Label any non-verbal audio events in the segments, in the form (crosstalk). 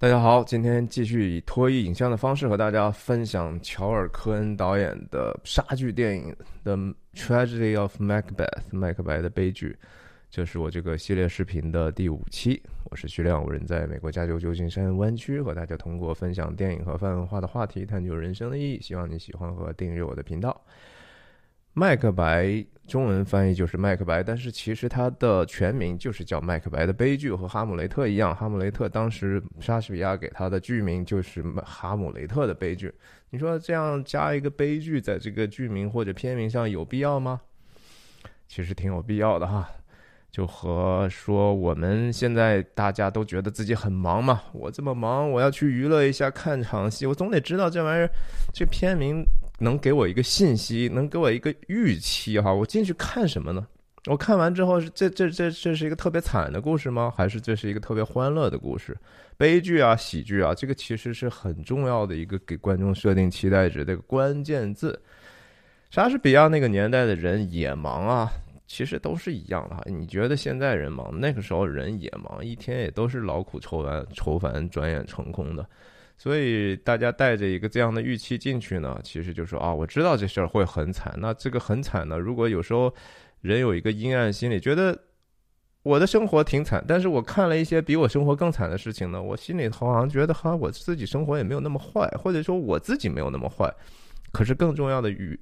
大家好，今天继续以脱衣影像的方式和大家分享乔尔·科恩导演的杀剧电影《The Tragedy of Macbeth》麦克白的悲剧。这是我这个系列视频的第五期，我是徐亮，我人在美国加州旧金山湾区，和大家通过分享电影和泛文化的话题，探究人生的意义。希望你喜欢和订阅我的频道。麦克白中文翻译就是麦克白，但是其实它的全名就是叫麦克白的悲剧，和哈姆雷特一样。哈姆雷特当时莎士比亚给他的剧名就是哈姆雷特的悲剧。你说这样加一个悲剧在这个剧名或者片名上有必要吗？其实挺有必要的哈。就和说我们现在大家都觉得自己很忙嘛，我这么忙，我要去娱乐一下，看场戏，我总得知道这玩意儿，这片名。能给我一个信息，能给我一个预期哈，我进去看什么呢？我看完之后是这这这这是一个特别惨的故事吗？还是这是一个特别欢乐的故事？悲剧啊，喜剧啊，这个其实是很重要的一个给观众设定期待值的关键字。莎士比亚那个年代的人也忙啊，其实都是一样的哈。你觉得现在人忙，那个时候人也忙，一天也都是劳苦愁烦愁烦，转眼成空的。所以大家带着一个这样的预期进去呢，其实就说啊，我知道这事儿会很惨。那这个很惨呢，如果有时候人有一个阴暗心理，觉得我的生活挺惨，但是我看了一些比我生活更惨的事情呢，我心里头好像觉得哈，我自己生活也没有那么坏，或者说我自己没有那么坏。可是更重要的与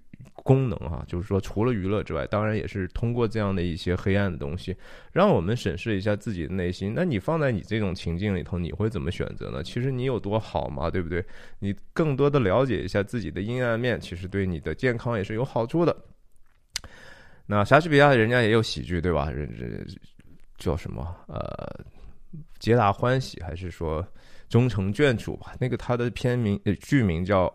功能哈，就是说除了娱乐之外，当然也是通过这样的一些黑暗的东西，让我们审视一下自己的内心。那你放在你这种情境里头，你会怎么选择呢？其实你有多好嘛，对不对？你更多的了解一下自己的阴暗面，其实对你的健康也是有好处的。那莎士比亚人家也有喜剧，对吧？人这叫什么？呃，皆大欢喜，还是说终成眷属吧？那个他的片名剧名叫。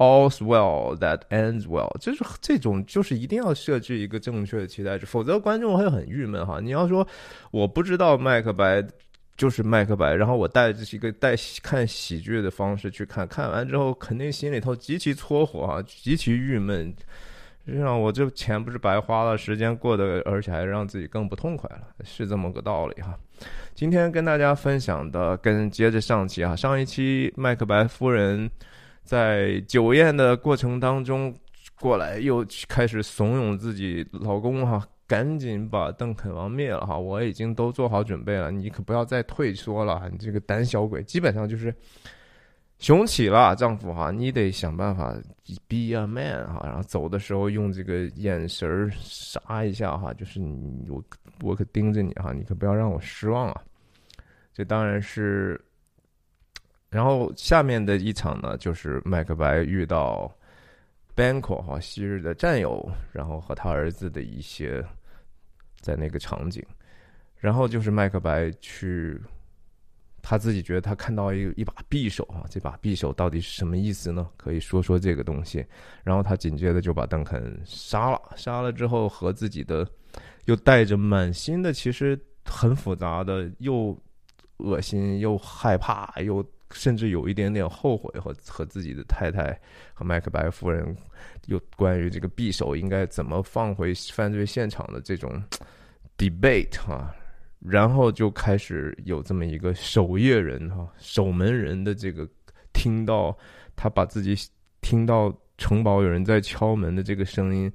All's well that ends well，就是这种，就是一定要设置一个正确的期待值，否则观众会很郁闷哈。你要说我不知道麦克白就是麦克白，然后我带着一个带看喜剧的方式去看，看完之后肯定心里头极其搓火啊，极其郁闷。实际上我这钱不是白花了，时间过得，而且还让自己更不痛快了，是这么个道理哈。今天跟大家分享的，跟接着上期啊，上一期麦克白夫人。在酒宴的过程当中，过来又开始怂恿自己老公哈，赶紧把邓肯王灭了哈！我已经都做好准备了，你可不要再退缩了，你这个胆小鬼！基本上就是雄起了，丈夫哈，你得想办法 be a man 哈，然后走的时候用这个眼神杀一下哈，就是你我我可盯着你哈，你可不要让我失望啊！这当然是。然后下面的一场呢，就是麦克白遇到 Banquo 哈昔日的战友，然后和他儿子的一些在那个场景，然后就是麦克白去他自己觉得他看到一一把匕首啊，这把匕首到底是什么意思呢？可以说说这个东西。然后他紧接着就把邓肯杀了，杀了之后和自己的又带着满心的其实很复杂的又恶心又害怕又。甚至有一点点后悔和和自己的太太和麦克白夫人有关于这个匕首应该怎么放回犯罪现场的这种 debate 哈，然后就开始有这么一个守夜人哈守门人的这个听到他把自己听到城堡有人在敲门的这个声音，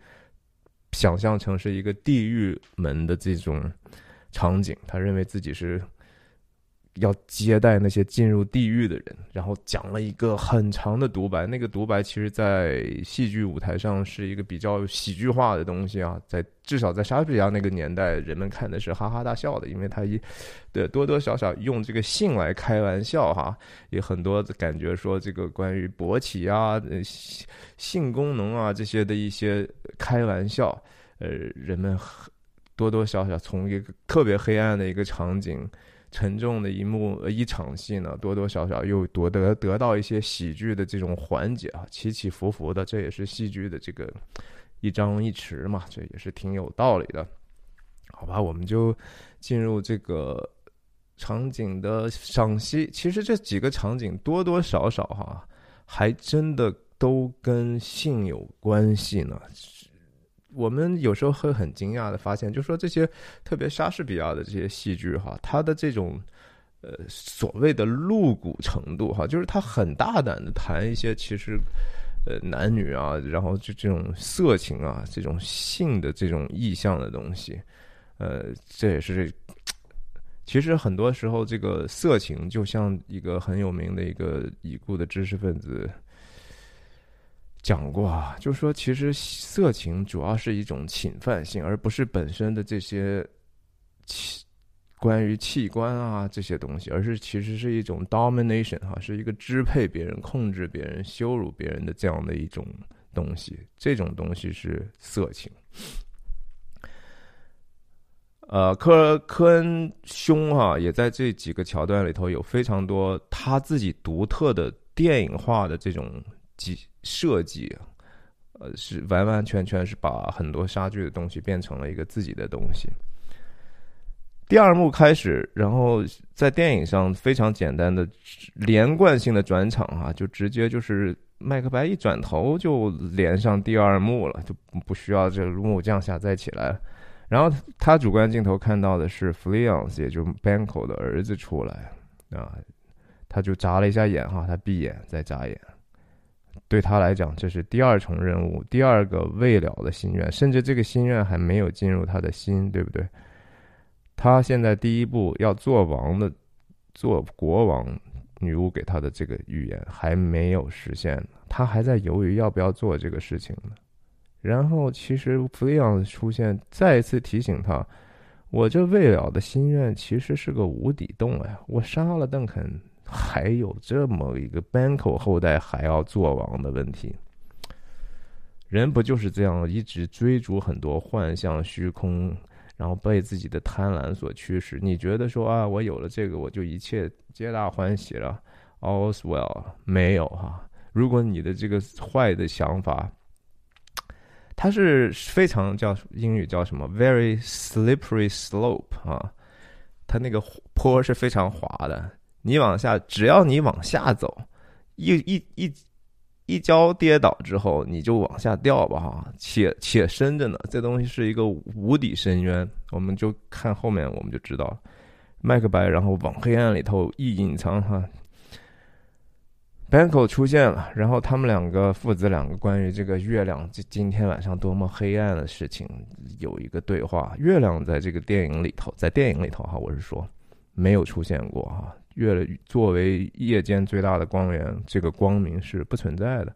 想象成是一个地狱门的这种场景，他认为自己是。要接待那些进入地狱的人，然后讲了一个很长的独白。那个独白其实，在戏剧舞台上是一个比较喜剧化的东西啊。在至少在莎士比亚那个年代，人们看的是哈哈大笑的，因为他一对多多少少用这个性来开玩笑哈，也很多感觉说这个关于勃起啊、性性功能啊这些的一些开玩笑，呃，人们多多少少从一个特别黑暗的一个场景。沉重的一幕一场戏呢，多多少少又夺得得到一些喜剧的这种缓解啊，起起伏伏的，这也是戏剧的这个一张一弛嘛，这也是挺有道理的。好吧，我们就进入这个场景的赏析。其实这几个场景多多少少哈，还真的都跟性有关系呢。我们有时候会很惊讶的发现，就说这些特别莎士比亚的这些戏剧哈，它的这种呃所谓的露骨程度哈，就是他很大胆的谈一些其实呃男女啊，然后就这种色情啊，这种性的这种意象的东西，呃，这也是。其实很多时候，这个色情就像一个很有名的一个已故的知识分子讲过啊，就是说，其实色情主要是一种侵犯性，而不是本身的这些器关于器官啊这些东西，而是其实是一种 domination 哈，是一个支配别人、控制别人、羞辱别人的这样的一种东西。这种东西是色情。呃，科科恩兄哈也在这几个桥段里头有非常多他自己独特的电影化的这种机设计，呃，是完完全全是把很多杀剧的东西变成了一个自己的东西。第二幕开始，然后在电影上非常简单的连贯性的转场哈，就直接就是麦克白一转头就连上第二幕了，就不需要这个幕降下再起来。然后他主观镜头看到的是 f l e o n s 也就是 Banco 的儿子出来啊，他就眨了一下眼哈，他闭眼再眨眼，对他来讲这是第二重任务，第二个未了的心愿，甚至这个心愿还没有进入他的心，对不对？他现在第一步要做王的，做国王，女巫给他的这个预言还没有实现，他还在犹豫要不要做这个事情呢。然后，其实弗利昂出现，再一次提醒他：我这未了的心愿其实是个无底洞呀！我杀了邓肯，还有这么一个 Banco 后代还要做王的问题。人不就是这样，一直追逐很多幻象、虚空，然后被自己的贪婪所驱使？你觉得说啊，我有了这个，我就一切皆大欢喜了？All's well，没有哈。如果你的这个坏的想法，它是非常叫英语叫什么？Very slippery slope 啊，它那个坡是非常滑的。你往下，只要你往下走，一一一一跤跌倒之后，你就往下掉吧哈，且且深着呢。这东西是一个无底深渊，我们就看后面我们就知道了，麦克白然后往黑暗里头一隐藏哈。Banco 出现了，然后他们两个父子两个关于这个月亮今今天晚上多么黑暗的事情有一个对话。月亮在这个电影里头，在电影里头哈，我是说没有出现过哈。月作为夜间最大的光源，这个光明是不存在的。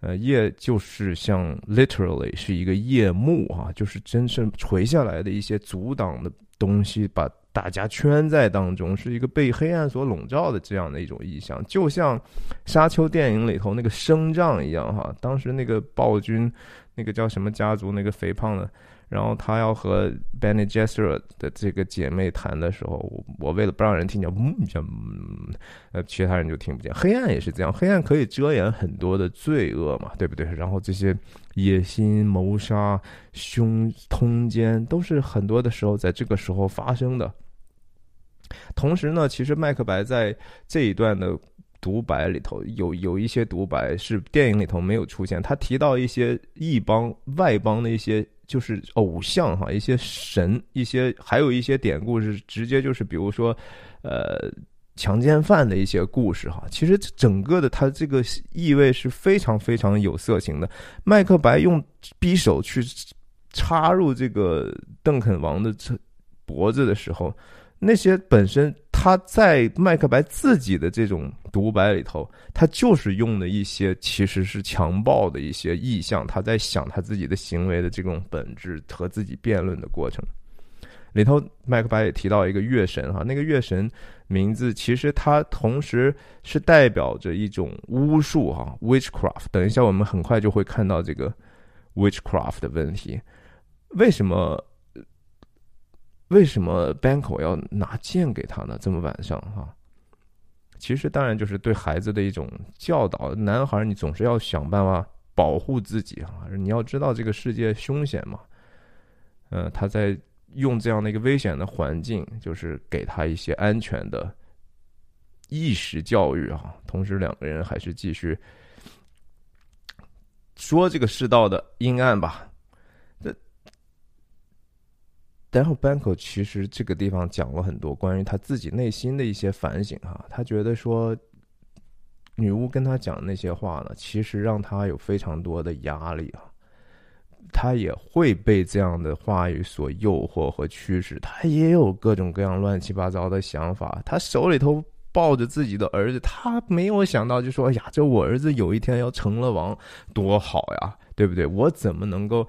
呃，夜就是像 literally 是一个夜幕啊，就是真正垂下来的一些阻挡的东西把。大家圈在当中，是一个被黑暗所笼罩的这样的一种意象，就像《沙丘》电影里头那个声障一样哈。当时那个暴君，那个叫什么家族，那个肥胖的，然后他要和 Benny Gesserit 的这个姐妹谈的时候，我我为了不让人听见，嗯，嗯，呃，其他人就听不见。黑暗也是这样，黑暗可以遮掩很多的罪恶嘛，对不对？然后这些野心、谋杀、凶通奸，都是很多的时候在这个时候发生的。同时呢，其实麦克白在这一段的独白里头有有一些独白是电影里头没有出现。他提到一些异邦、外邦的一些就是偶像哈，一些神，一些还有一些典故是直接就是比如说，呃，强奸犯的一些故事哈。其实整个的它这个意味是非常非常有色情的。麦克白用匕首去插入这个邓肯王的这脖子的时候。那些本身他在麦克白自己的这种独白里头，他就是用的一些其实是强暴的一些意象，他在想他自己的行为的这种本质和自己辩论的过程里头，麦克白也提到一个月神哈，那个月神名字其实它同时是代表着一种巫术哈，witchcraft。等一下我们很快就会看到这个 witchcraft 的问题，为什么？为什么 Banco 要拿剑给他呢？这么晚上哈，其实当然就是对孩子的一种教导。男孩，你总是要想办法保护自己啊！你要知道这个世界凶险嘛。嗯，他在用这样的一个危险的环境，就是给他一些安全的意识教育啊。同时，两个人还是继续说这个世道的阴暗吧。然后 Banco 其实这个地方讲了很多关于他自己内心的一些反省哈，他觉得说女巫跟他讲那些话呢，其实让他有非常多的压力啊，他也会被这样的话语所诱惑和驱使，他也有各种各样乱七八糟的想法，他手里头抱着自己的儿子，他没有想到就说哎呀，这我儿子有一天要成了王，多好呀，对不对？我怎么能够？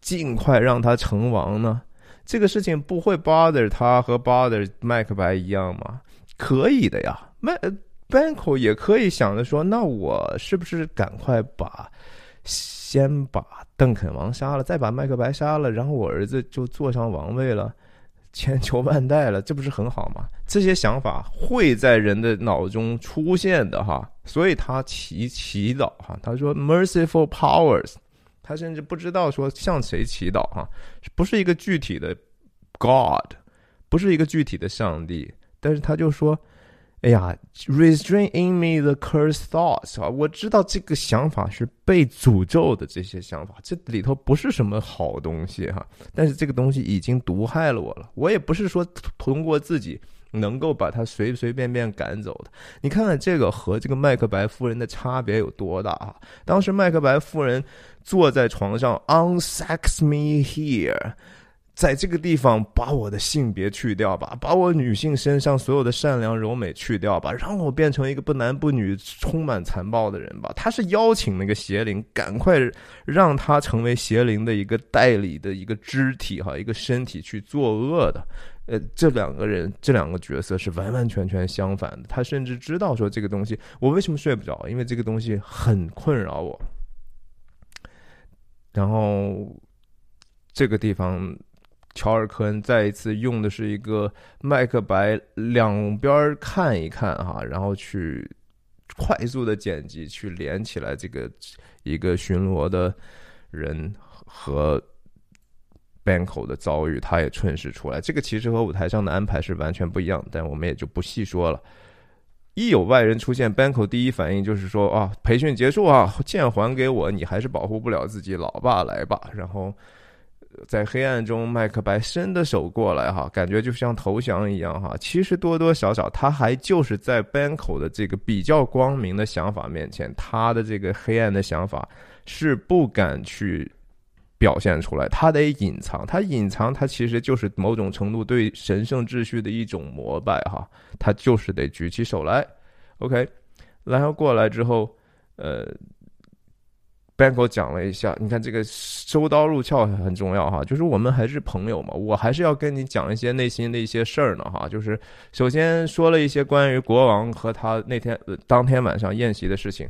尽快让他成王呢？这个事情不会 bother 他和 bother 麦克白一样吗？可以的呀，麦 Banco 也可以想着说，那我是不是赶快把先把邓肯王杀了，再把麦克白杀了，然后我儿子就坐上王位了，千秋万代了，这不是很好吗？这些想法会在人的脑中出现的哈，所以他祈祈祷哈，他说 Merciful Powers。他甚至不知道说向谁祈祷哈，不是一个具体的 God，不是一个具体的上帝，但是他就说：“哎呀，restrain in me the cursed thoughts 啊，我知道这个想法是被诅咒的，这些想法这里头不是什么好东西哈，但是这个东西已经毒害了我了，我也不是说通过自己。”能够把他随随便便赶走的，你看看这个和这个麦克白夫人的差别有多大啊！当时麦克白夫人坐在床上，unsex me here，在这个地方把我的性别去掉吧，把我女性身上所有的善良柔美去掉吧，让我变成一个不男不女、充满残暴的人吧。他是邀请那个邪灵赶快让他成为邪灵的一个代理的一个肢体哈，一个身体去作恶的。呃，这两个人，这两个角色是完完全全相反的。他甚至知道说这个东西，我为什么睡不着？因为这个东西很困扰我。然后这个地方，乔尔·科恩再一次用的是一个麦克白两边看一看哈，然后去快速的剪辑，去连起来这个一个巡逻的人和。Banco 的遭遇，他也顺势出来。这个其实和舞台上的安排是完全不一样，但我们也就不细说了。一有外人出现，Banco 第一反应就是说：“啊，培训结束啊，剑还给我，你还是保护不了自己，老爸来吧。”然后在黑暗中，麦克白伸的手过来，哈，感觉就像投降一样，哈。其实多多少少，他还 (laughs) 就是在 Banco 的这个比较光明的想法面前，他的这个黑暗的想法是不敢去。表现出来，他得隐藏，他隐藏，他其实就是某种程度对神圣秩序的一种膜拜，哈，他就是得举起手来，OK，然后过来之后，呃，Banco 讲了一下，你看这个收刀入鞘很重要哈，就是我们还是朋友嘛，我还是要跟你讲一些内心的一些事儿呢，哈，就是首先说了一些关于国王和他那天当天晚上宴席的事情。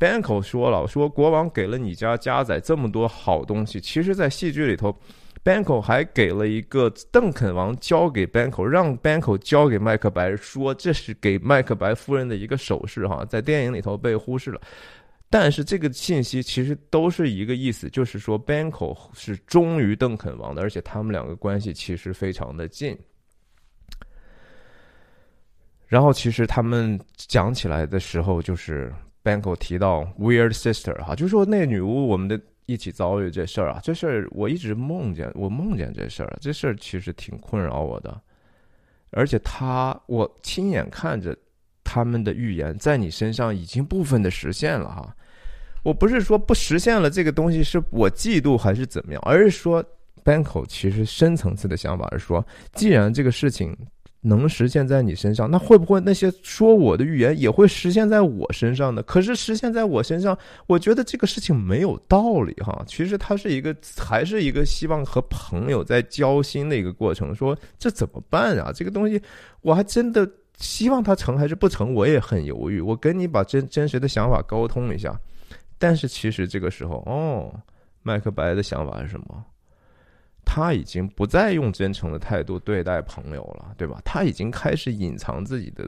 Banco 说了，说国王给了你家加载这么多好东西，其实，在戏剧里头，Banco 还给了一个邓肯王交给 Banco，让 Banco 交给麦克白，说这是给麦克白夫人的一个首饰，哈，在电影里头被忽视了。但是这个信息其实都是一个意思，就是说 Banco 是忠于邓肯王的，而且他们两个关系其实非常的近。然后，其实他们讲起来的时候，就是。Banco 提到 Weird Sister 哈，就说那女巫我们的一起遭遇这事儿啊，这事儿我一直梦见，我梦见这事儿，这事儿其实挺困扰我的，而且他我亲眼看着他们的预言在你身上已经部分的实现了哈，我不是说不实现了这个东西是我嫉妒还是怎么样，而是说 Banco 其实深层次的想法是说，既然这个事情。能实现在你身上，那会不会那些说我的预言也会实现在我身上呢？可是实现在我身上，我觉得这个事情没有道理哈。其实它是一个，还是一个希望和朋友在交心的一个过程。说这怎么办啊？这个东西我还真的希望它成还是不成，我也很犹豫。我跟你把真真实的想法沟通一下，但是其实这个时候，哦，麦克白的想法是什么？他已经不再用真诚的态度对待朋友了，对吧？他已经开始隐藏自己的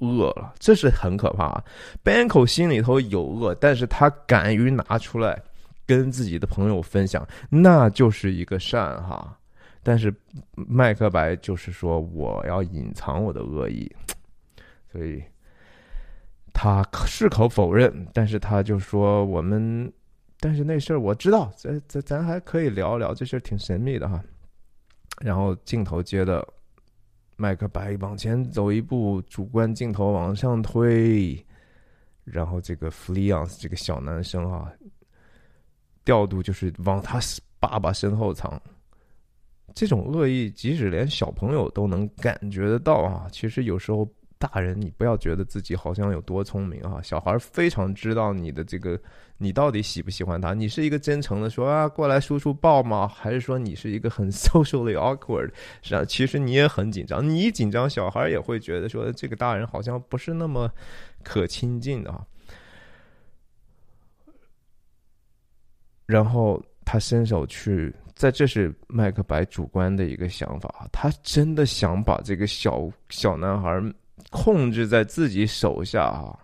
恶了，这是很可怕。Banko 心里头有恶，但是他敢于拿出来跟自己的朋友分享，那就是一个善哈。但是麦克白就是说我要隐藏我的恶意，所以他矢口否认，但是他就说我们。但是那事儿我知道，咱咱咱还可以聊聊，这事儿挺神秘的哈。然后镜头接的麦克白往前走一步，主观镜头往上推，然后这个弗利昂斯这个小男生啊，调度就是往他爸爸身后藏。这种恶意，即使连小朋友都能感觉得到啊！其实有时候大人，你不要觉得自己好像有多聪明啊，小孩非常知道你的这个，你到底喜不喜欢他？你是一个真诚的说啊，过来叔叔抱吗？还是说你是一个很 (laughs) socially awkward？是啊，其实你也很紧张，你一紧张，小孩也会觉得说这个大人好像不是那么可亲近的啊。然后他伸手去。在这是麦克白主观的一个想法，他真的想把这个小小男孩控制在自己手下啊！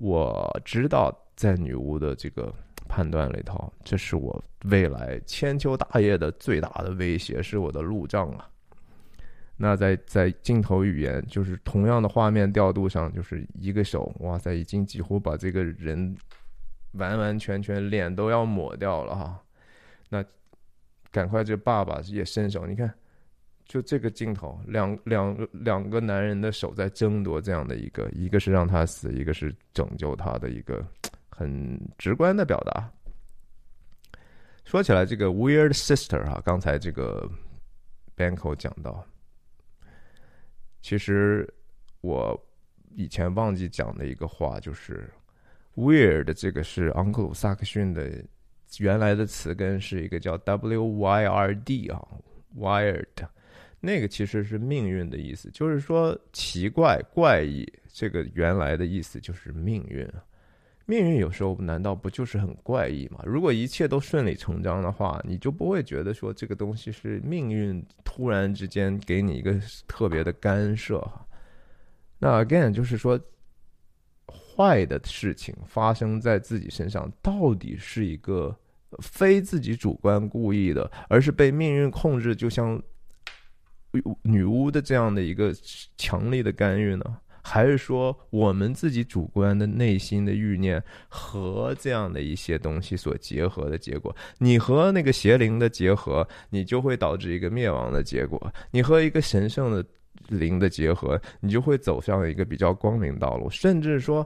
我知道，在女巫的这个判断里头，这是我未来千秋大业的最大的威胁，是我的路障啊！那在在镜头语言，就是同样的画面调度上，就是一个手，哇塞，已经几乎把这个人完完全全脸都要抹掉了哈！那。赶快，这爸爸也伸手，你看，就这个镜头，两两两个男人的手在争夺这样的一个，一个是让他死，一个是拯救他的一个很直观的表达。说起来，这个 Weird Sister 哈，刚才这个 Banko 讲到，其实我以前忘记讲的一个话，就是 Weird 这个是昂克鲁萨克逊的。原来的词根是一个叫 W Y R D 啊，wired，那个其实是命运的意思，就是说奇怪、怪异。这个原来的意思就是命运。命运有时候难道不就是很怪异吗？如果一切都顺理成章的话，你就不会觉得说这个东西是命运突然之间给你一个特别的干涉哈。那 again 就是说。坏的事情发生在自己身上，到底是一个非自己主观故意的，而是被命运控制，就像女巫的这样的一个强力的干预呢？还是说我们自己主观的内心的欲念和这样的一些东西所结合的结果？你和那个邪灵的结合，你就会导致一个灭亡的结果；你和一个神圣的。灵的结合，你就会走向一个比较光明道路，甚至说，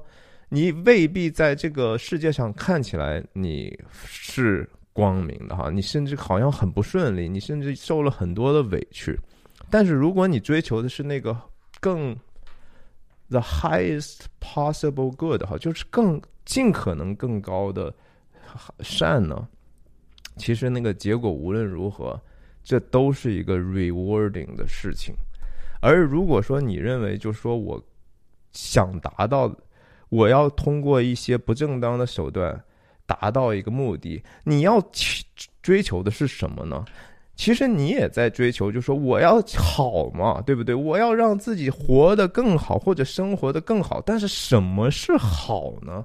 你未必在这个世界上看起来你是光明的哈，你甚至好像很不顺利，你甚至受了很多的委屈。但是如果你追求的是那个更 the highest possible good 哈，就是更尽可能更高的善呢，其实那个结果无论如何，这都是一个 rewarding 的事情。而如果说你认为，就说我想达到，我要通过一些不正当的手段达到一个目的，你要去追求的是什么呢？其实你也在追求，就说我要好嘛，对不对？我要让自己活得更好，或者生活的更好。但是什么是好呢？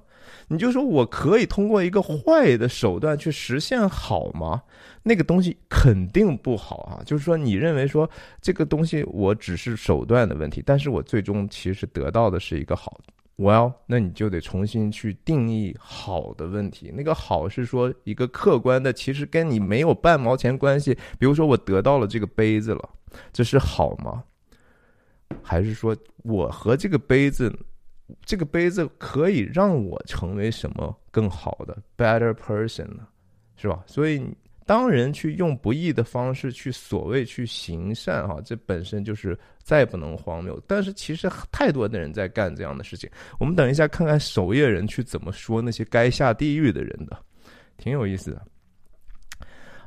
你就说我可以通过一个坏的手段去实现好吗？那个东西肯定不好啊！就是说，你认为说这个东西我只是手段的问题，但是我最终其实得到的是一个好。Well，那你就得重新去定义好的问题。那个好是说一个客观的，其实跟你没有半毛钱关系。比如说，我得到了这个杯子了，这是好吗？还是说我和这个杯子，这个杯子可以让我成为什么更好的 better person 呢？是吧？所以。当人去用不义的方式去所谓去行善哈，这本身就是再不能荒谬。但是其实太多的人在干这样的事情。我们等一下看看守夜人去怎么说那些该下地狱的人的，挺有意思的。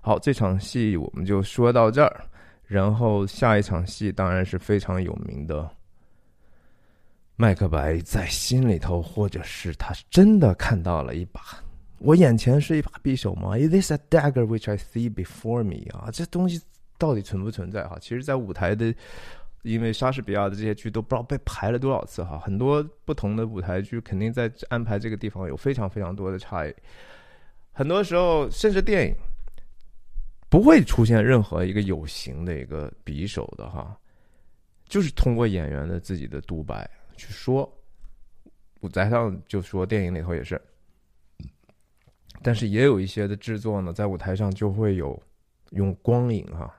好，这场戏我们就说到这儿，然后下一场戏当然是非常有名的，麦克白在心里头，或者是他真的看到了一把。我眼前是一把匕首吗？Is this a dagger which I see before me？啊，这东西到底存不存在？哈，其实，在舞台的，因为莎士比亚的这些剧都不知道被排了多少次哈，很多不同的舞台剧肯定在安排这个地方有非常非常多的差异。很多时候，甚至电影不会出现任何一个有形的一个匕首的哈，就是通过演员的自己的独白去说。舞台上就说，电影里头也是。但是也有一些的制作呢，在舞台上就会有用光影哈，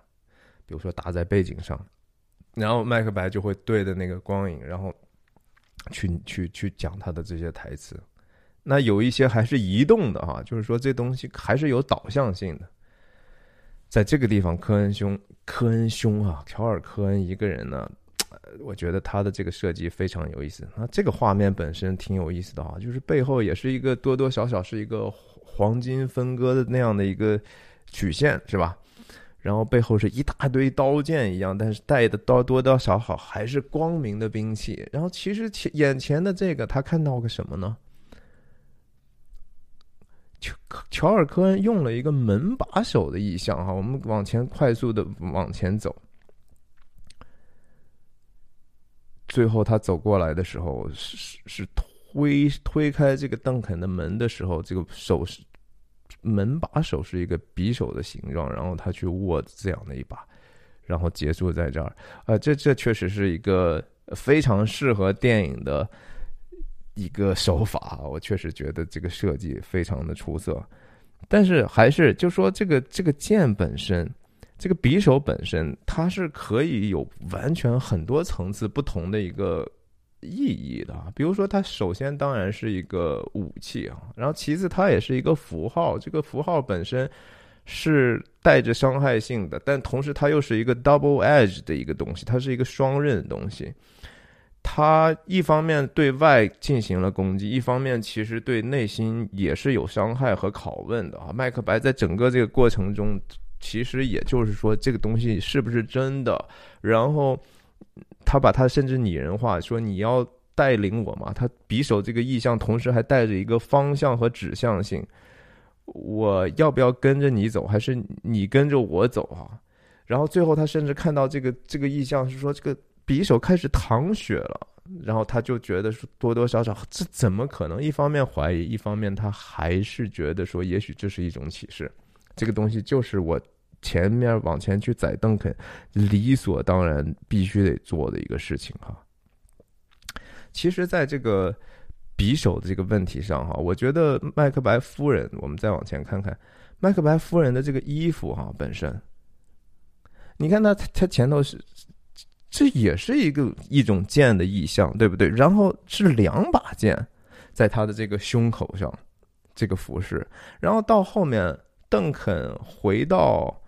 比如说打在背景上，然后麦克白就会对着那个光影，然后去去去讲他的这些台词。那有一些还是移动的哈，就是说这东西还是有导向性的。在这个地方，科恩兄，科恩兄啊，乔尔科恩一个人呢，我觉得他的这个设计非常有意思。那这个画面本身挺有意思的啊，就是背后也是一个多多少少是一个黄金分割的那样的一个曲线，是吧？然后背后是一大堆刀剑一样，但是带的刀多多少少还是光明的兵器。然后其实前眼前的这个，他看到个什么呢？乔乔尔科恩用了一个门把手的意象哈，我们往前快速的往前走，最后他走过来的时候是是是推推开这个邓肯的门的时候，这个手是门把手是一个匕首的形状，然后他去握这样的一把，然后结束在这儿啊，这这确实是一个非常适合电影的。一个手法，我确实觉得这个设计非常的出色，但是还是就说这个这个剑本身，这个匕首本身，它是可以有完全很多层次不同的一个意义的。比如说，它首先当然是一个武器啊，然后其次它也是一个符号，这个符号本身是带着伤害性的，但同时它又是一个 double edge 的一个东西，它是一个双刃的东西。他一方面对外进行了攻击，一方面其实对内心也是有伤害和拷问的啊。麦克白在整个这个过程中，其实也就是说这个东西是不是真的？然后他把他甚至拟人化，说你要带领我嘛？他匕首这个意象，同时还带着一个方向和指向性。我要不要跟着你走，还是你跟着我走啊？然后最后他甚至看到这个这个意象是说这个。匕首开始淌血了，然后他就觉得说多多少少这怎么可能？一方面怀疑，一方面他还是觉得说也许这是一种启示。这个东西就是我前面往前去宰邓肯理所当然必须得做的一个事情哈。其实，在这个匕首的这个问题上哈，我觉得麦克白夫人，我们再往前看看麦克白夫人的这个衣服哈，本身，你看他他前头是。这也是一个一种剑的意象，对不对？然后是两把剑，在他的这个胸口上，这个服饰。然后到后面，邓肯回到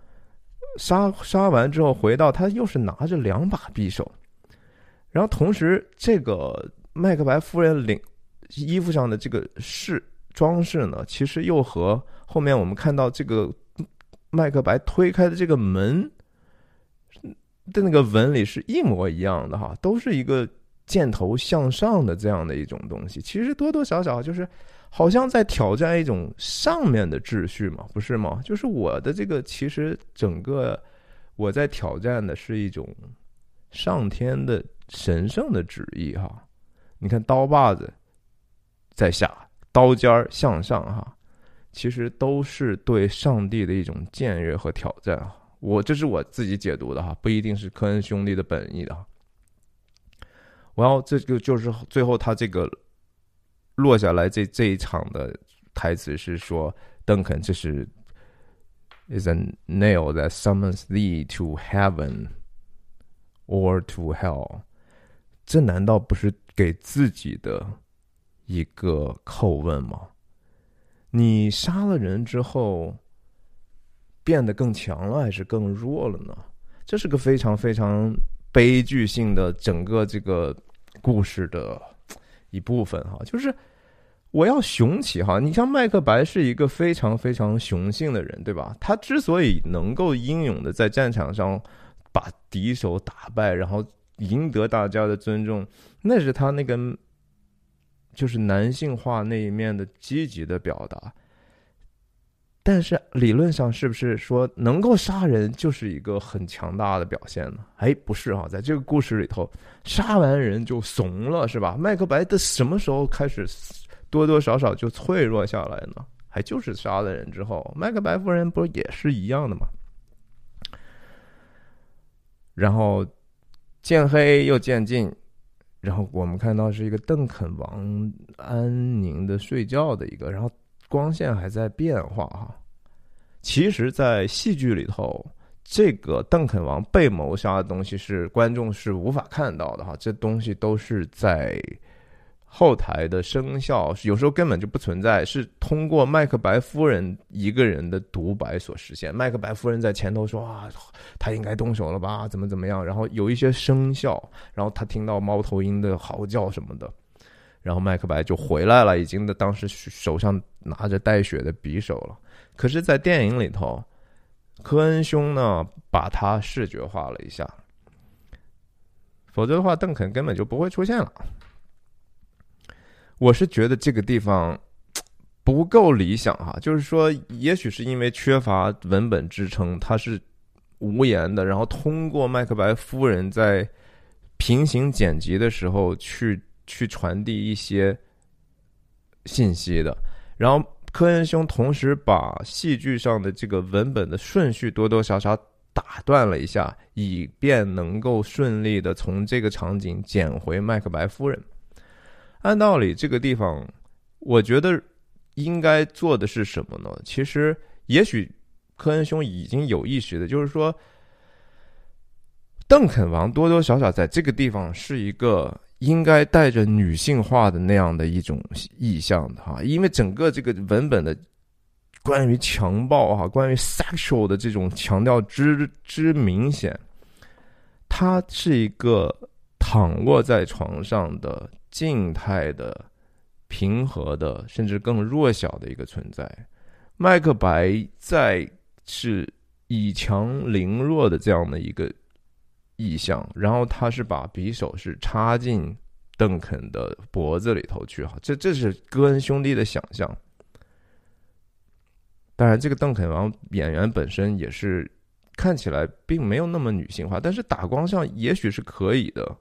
杀杀完之后回到，他又是拿着两把匕首。然后同时，这个麦克白夫人领衣服上的这个饰装饰呢，其实又和后面我们看到这个麦克白推开的这个门。的那个纹理是一模一样的哈，都是一个箭头向上的这样的一种东西。其实多多少少就是好像在挑战一种上面的秩序嘛，不是吗？就是我的这个其实整个我在挑战的是一种上天的神圣的旨意哈。你看刀把子在下，刀尖儿向上哈，其实都是对上帝的一种僭越和挑战啊。我这是我自己解读的哈，不一定是科恩兄弟的本意的哈。然后这个就是最后他这个落下来这这一场的台词是说，邓肯这是 is a nail that summons thee to heaven or to hell。这难道不是给自己的一个叩问吗？你杀了人之后。变得更强了还是更弱了呢？这是个非常非常悲剧性的整个这个故事的一部分哈。就是我要雄起哈，你像麦克白是一个非常非常雄性的人，对吧？他之所以能够英勇的在战场上把敌手打败，然后赢得大家的尊重，那是他那个就是男性化那一面的积极的表达。但是理论上是不是说能够杀人就是一个很强大的表现呢？哎，不是啊，在这个故事里头，杀完人就怂了，是吧？麦克白的什么时候开始多多少少就脆弱下来呢？还就是杀了人之后，麦克白夫人不也是一样的吗？然后渐黑又渐近，然后我们看到是一个邓肯王安宁的睡觉的一个，然后。光线还在变化哈，其实，在戏剧里头，这个邓肯王被谋杀的东西是观众是无法看到的哈，这东西都是在后台的声效，有时候根本就不存在，是通过麦克白夫人一个人的独白所实现。麦克白夫人在前头说啊，他应该动手了吧，怎么怎么样，然后有一些声效，然后他听到猫头鹰的嚎叫什么的，然后麦克白就回来了，已经的当时手上拿着带血的匕首了。可是，在电影里头。科恩兄呢，把他视觉化了一下，否则的话，邓肯根本就不会出现了。我是觉得这个地方不够理想哈，就是说，也许是因为缺乏文本支撑，他是无言的，然后通过麦克白夫人在平行剪辑的时候去去传递一些信息的，然后。科恩兄同时把戏剧上的这个文本的顺序多多少少打断了一下，以便能够顺利的从这个场景捡回麦克白夫人。按道理，这个地方我觉得应该做的是什么呢？其实，也许科恩兄已经有意识的，就是说，邓肯王多多少少在这个地方是一个。应该带着女性化的那样的一种意象的哈，因为整个这个文本的关于强暴哈，关于 sexual 的这种强调之之明显，它是一个躺卧在床上的静态的、平和的，甚至更弱小的一个存在。麦克白在是以强凌弱的这样的一个。意象，然后他是把匕首是插进邓肯的脖子里头去，哈，这这是戈恩兄弟的想象。当然，这个邓肯王演员本身也是看起来并没有那么女性化，但是打光上也许是可以的。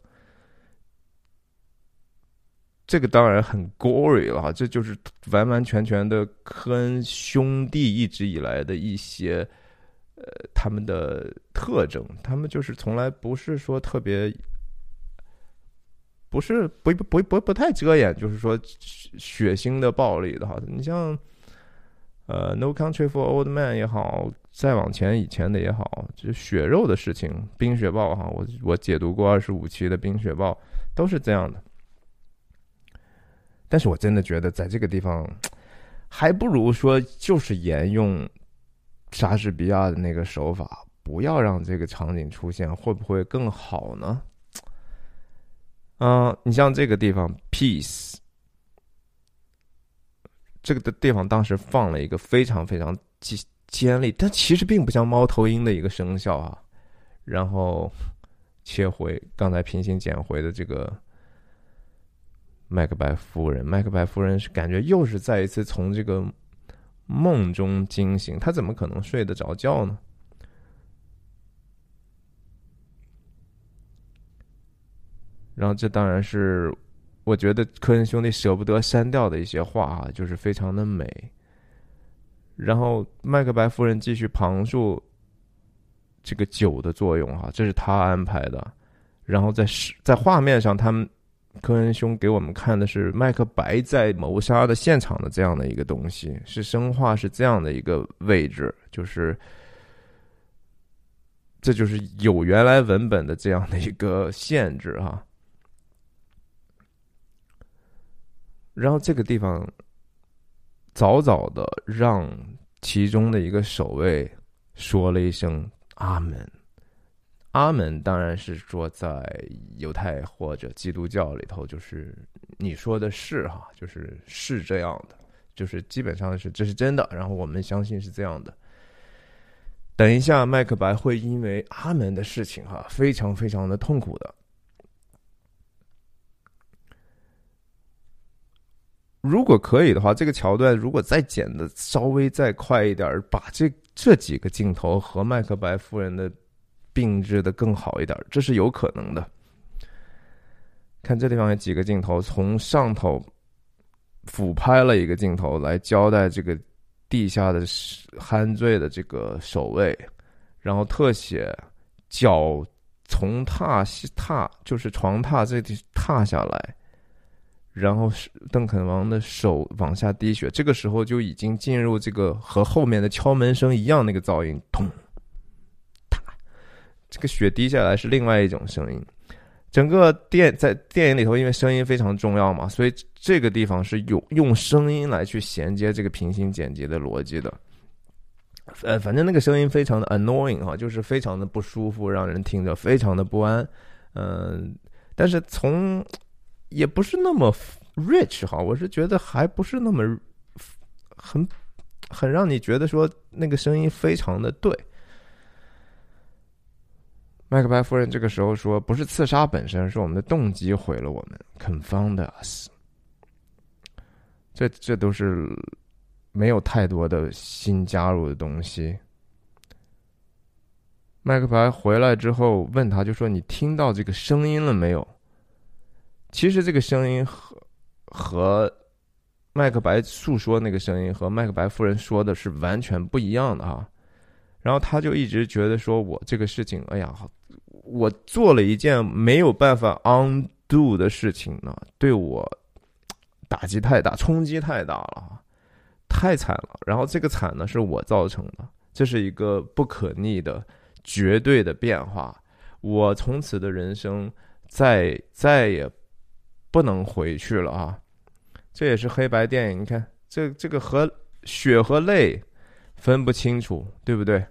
这个当然很 gory 了，这就是完完全全的科恩兄弟一直以来的一些。呃，他们的特征，他们就是从来不是说特别，不是不不不不太遮掩，就是说血腥的暴力的哈。你像呃《No Country for Old Men》也好，再往前以前的也好，就血肉的事情，《冰雪暴》哈，我我解读过二十五期的《冰雪暴》，都是这样的。但是我真的觉得，在这个地方，还不如说就是沿用。莎士比亚的那个手法，不要让这个场景出现，会不会更好呢？嗯，你像这个地方，peace，这个的地方当时放了一个非常非常尖尖利，但其实并不像猫头鹰的一个声效啊。然后切回刚才平行捡回的这个麦克白夫人，麦克白夫人是感觉又是再一次从这个。梦中惊醒，他怎么可能睡得着觉呢？然后这当然是我觉得科恩兄弟舍不得删掉的一些话啊，就是非常的美。然后麦克白夫人继续旁述这个酒的作用哈，这是他安排的。然后在在画面上，他们。科恩兄给我们看的是麦克白在谋杀的现场的这样的一个东西，是生化，是这样的一个位置，就是这就是有原来文本的这样的一个限制哈。然后这个地方早早的让其中的一个守卫说了一声阿门。阿门当然是说，在犹太或者基督教里头，就是你说的是哈，就是是这样的，就是基本上是这是真的，然后我们相信是这样的。等一下，麦克白会因为阿门的事情哈，非常非常的痛苦的。如果可以的话，这个桥段如果再剪的稍微再快一点，把这这几个镜头和麦克白夫人的。并置的更好一点，这是有可能的。看这地方有几个镜头，从上头俯拍了一个镜头来交代这个地下的酣醉的这个守卫，然后特写脚从踏踏就是床榻这地踏下来，然后是邓肯王的手往下滴血，这个时候就已经进入这个和后面的敲门声一样那个噪音，咚。这个雪滴下来是另外一种声音。整个电在电影里头，因为声音非常重要嘛，所以这个地方是用用声音来去衔接这个平行剪辑的逻辑的。呃，反正那个声音非常的 annoying 哈，就是非常的不舒服，让人听着非常的不安。嗯，但是从也不是那么 rich 哈，我是觉得还不是那么很很让你觉得说那个声音非常的对。麦克白夫人这个时候说：“不是刺杀本身，是我们的动机毁了我们，confound us。”这这都是没有太多的新加入的东西。麦克白回来之后问他，就说：“你听到这个声音了没有？”其实这个声音和和麦克白诉说那个声音和麦克白夫人说的是完全不一样的啊。然后他就一直觉得说：“我这个事情，哎呀。”我做了一件没有办法 undo 的事情呢，对我打击太大，冲击太大了，太惨了。然后这个惨呢是我造成的，这是一个不可逆的、绝对的变化。我从此的人生再再也不能回去了啊！这也是黑白电影，你看这这个和血和泪分不清楚，对不对？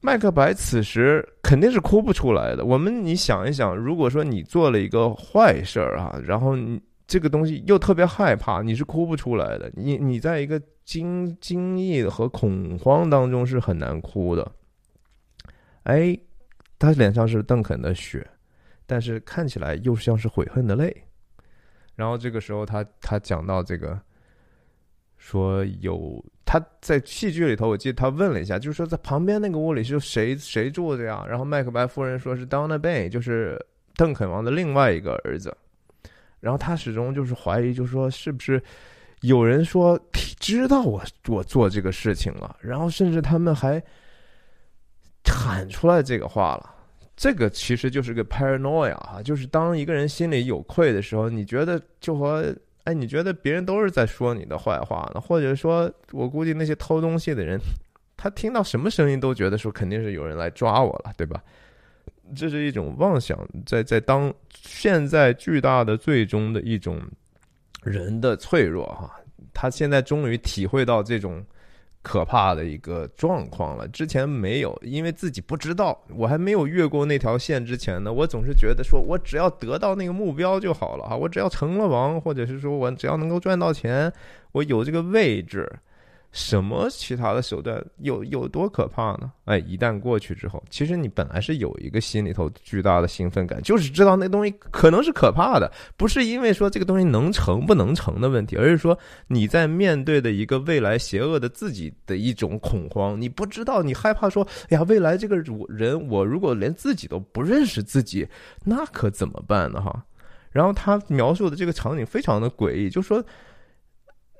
麦克白此时肯定是哭不出来的。我们，你想一想，如果说你做了一个坏事儿啊，然后你这个东西又特别害怕，你是哭不出来的。你你在一个惊惊异和恐慌当中是很难哭的。哎，他脸上是邓肯的血，但是看起来又像是悔恨的泪。然后这个时候，他他讲到这个，说有。他在戏剧里头，我记得他问了一下，就是说在旁边那个屋里是谁谁住的呀？然后麦克白夫人说是 Donna Bay，就是邓肯王的另外一个儿子。然后他始终就是怀疑，就说是不是有人说知道我我做这个事情了？然后甚至他们还喊出来这个话了。这个其实就是个 paranoia 啊，就是当一个人心里有愧的时候，你觉得就和。哎，你觉得别人都是在说你的坏话呢？或者说，我估计那些偷东西的人，他听到什么声音都觉得说肯定是有人来抓我了，对吧？这是一种妄想，在在当现在巨大的最终的一种人的脆弱哈，他现在终于体会到这种。可怕的一个状况了。之前没有，因为自己不知道，我还没有越过那条线之前呢，我总是觉得说我只要得到那个目标就好了啊，我只要成了王，或者是说我只要能够赚到钱，我有这个位置。什么其他的手段有有多可怕呢？哎，一旦过去之后，其实你本来是有一个心里头巨大的兴奋感，就是知道那东西可能是可怕的，不是因为说这个东西能成不能成的问题，而是说你在面对的一个未来邪恶的自己的一种恐慌。你不知道，你害怕说，哎呀，未来这个人，我如果连自己都不认识自己，那可怎么办呢？哈。然后他描述的这个场景非常的诡异，就说。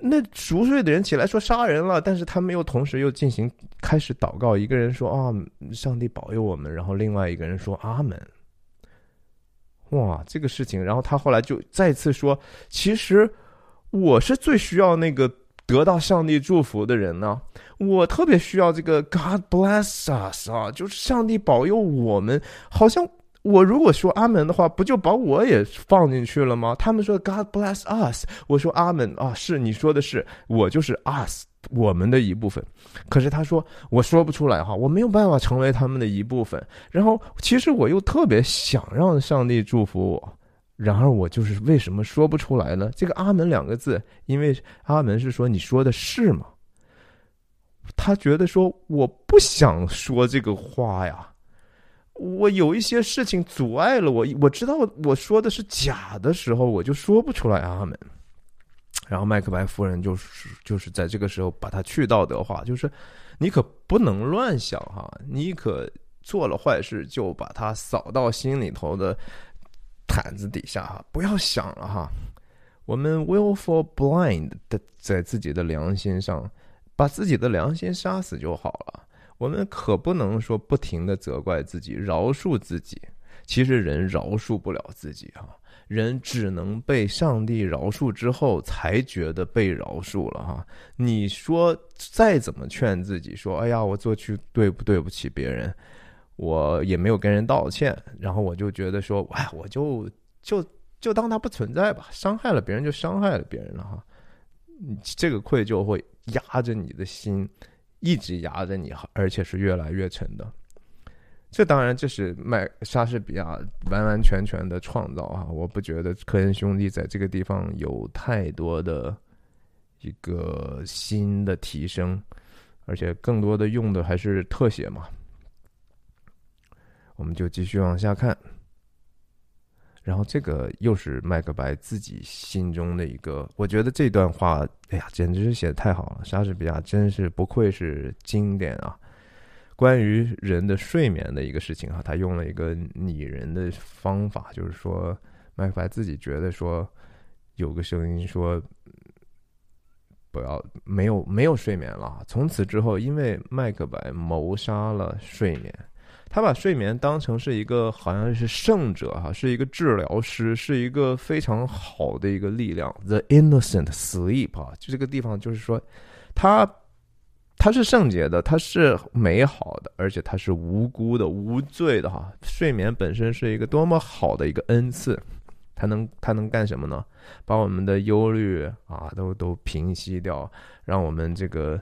那熟睡的人起来说杀人了，但是他们又同时又进行开始祷告。一个人说啊，上帝保佑我们，然后另外一个人说阿门。哇，这个事情，然后他后来就再次说，其实我是最需要那个得到上帝祝福的人呢，我特别需要这个 God bless us 啊，就是上帝保佑我们，好像。我如果说阿门的话，不就把我也放进去了吗？他们说 God bless us，我说阿门啊，是你说的是，我就是 us，我们的一部分。可是他说我说不出来哈，我没有办法成为他们的一部分。然后其实我又特别想让上帝祝福我，然而我就是为什么说不出来呢？这个阿门两个字，因为阿门是说你说的是吗？他觉得说我不想说这个话呀。我有一些事情阻碍了我，我知道我说的是假的时候，我就说不出来阿门。然后麦克白夫人就是就是在这个时候把他去道德化，就是你可不能乱想哈，你可做了坏事就把它扫到心里头的毯子底下哈，不要想了哈。我们 willful blind 的在自己的良心上，把自己的良心杀死就好了。我们可不能说不停的责怪自己、饶恕自己。其实人饶恕不了自己啊，人只能被上帝饶恕之后，才觉得被饶恕了哈。你说再怎么劝自己说，哎呀，我做去对不对不起别人，我也没有跟人道歉，然后我就觉得说，哎，我就就就当他不存在吧，伤害了别人就伤害了别人了哈。这个愧疚会压着你的心，一直压着你，而且是越来越沉的。这当然这是麦莎士比亚完完全全的创造啊！我不觉得科恩兄弟在这个地方有太多的一个新的提升，而且更多的用的还是特写嘛。我们就继续往下看，然后这个又是麦克白自己心中的一个，我觉得这段话，哎呀，简直是写的太好了！莎士比亚真是不愧是经典啊！关于人的睡眠的一个事情哈，他用了一个拟人的方法，就是说麦克白自己觉得说有个声音说不要没有没有睡眠了。从此之后，因为麦克白谋杀了睡眠，他把睡眠当成是一个好像是圣者哈，是一个治疗师，是一个非常好的一个力量。The innocent sleep 啊，就这个地方就是说他。它是圣洁的，它是美好的，而且它是无辜的、无罪的哈。睡眠本身是一个多么好的一个恩赐，它能它能干什么呢？把我们的忧虑啊都都平息掉，让我们这个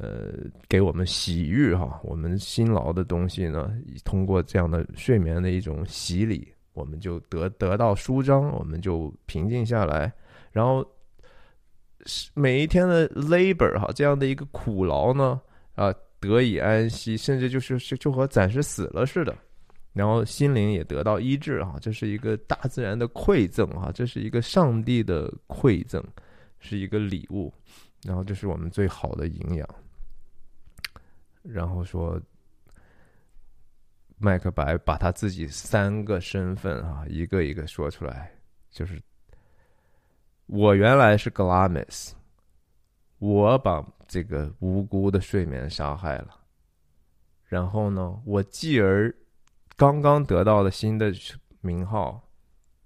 呃给我们洗浴哈。我们辛劳的东西呢，通过这样的睡眠的一种洗礼，我们就得得到舒张，我们就平静下来，然后。每一天的 labor 哈，这样的一个苦劳呢，啊，得以安息，甚至就是就和暂时死了似的，然后心灵也得到医治啊，这是一个大自然的馈赠哈，这是一个上帝的馈赠，是一个礼物，然后这是我们最好的营养。然后说，麦克白把他自己三个身份啊，一个一个说出来，就是。我原来是格拉米斯，我把这个无辜的睡眠杀害了。然后呢，我继而刚刚得到的新的名号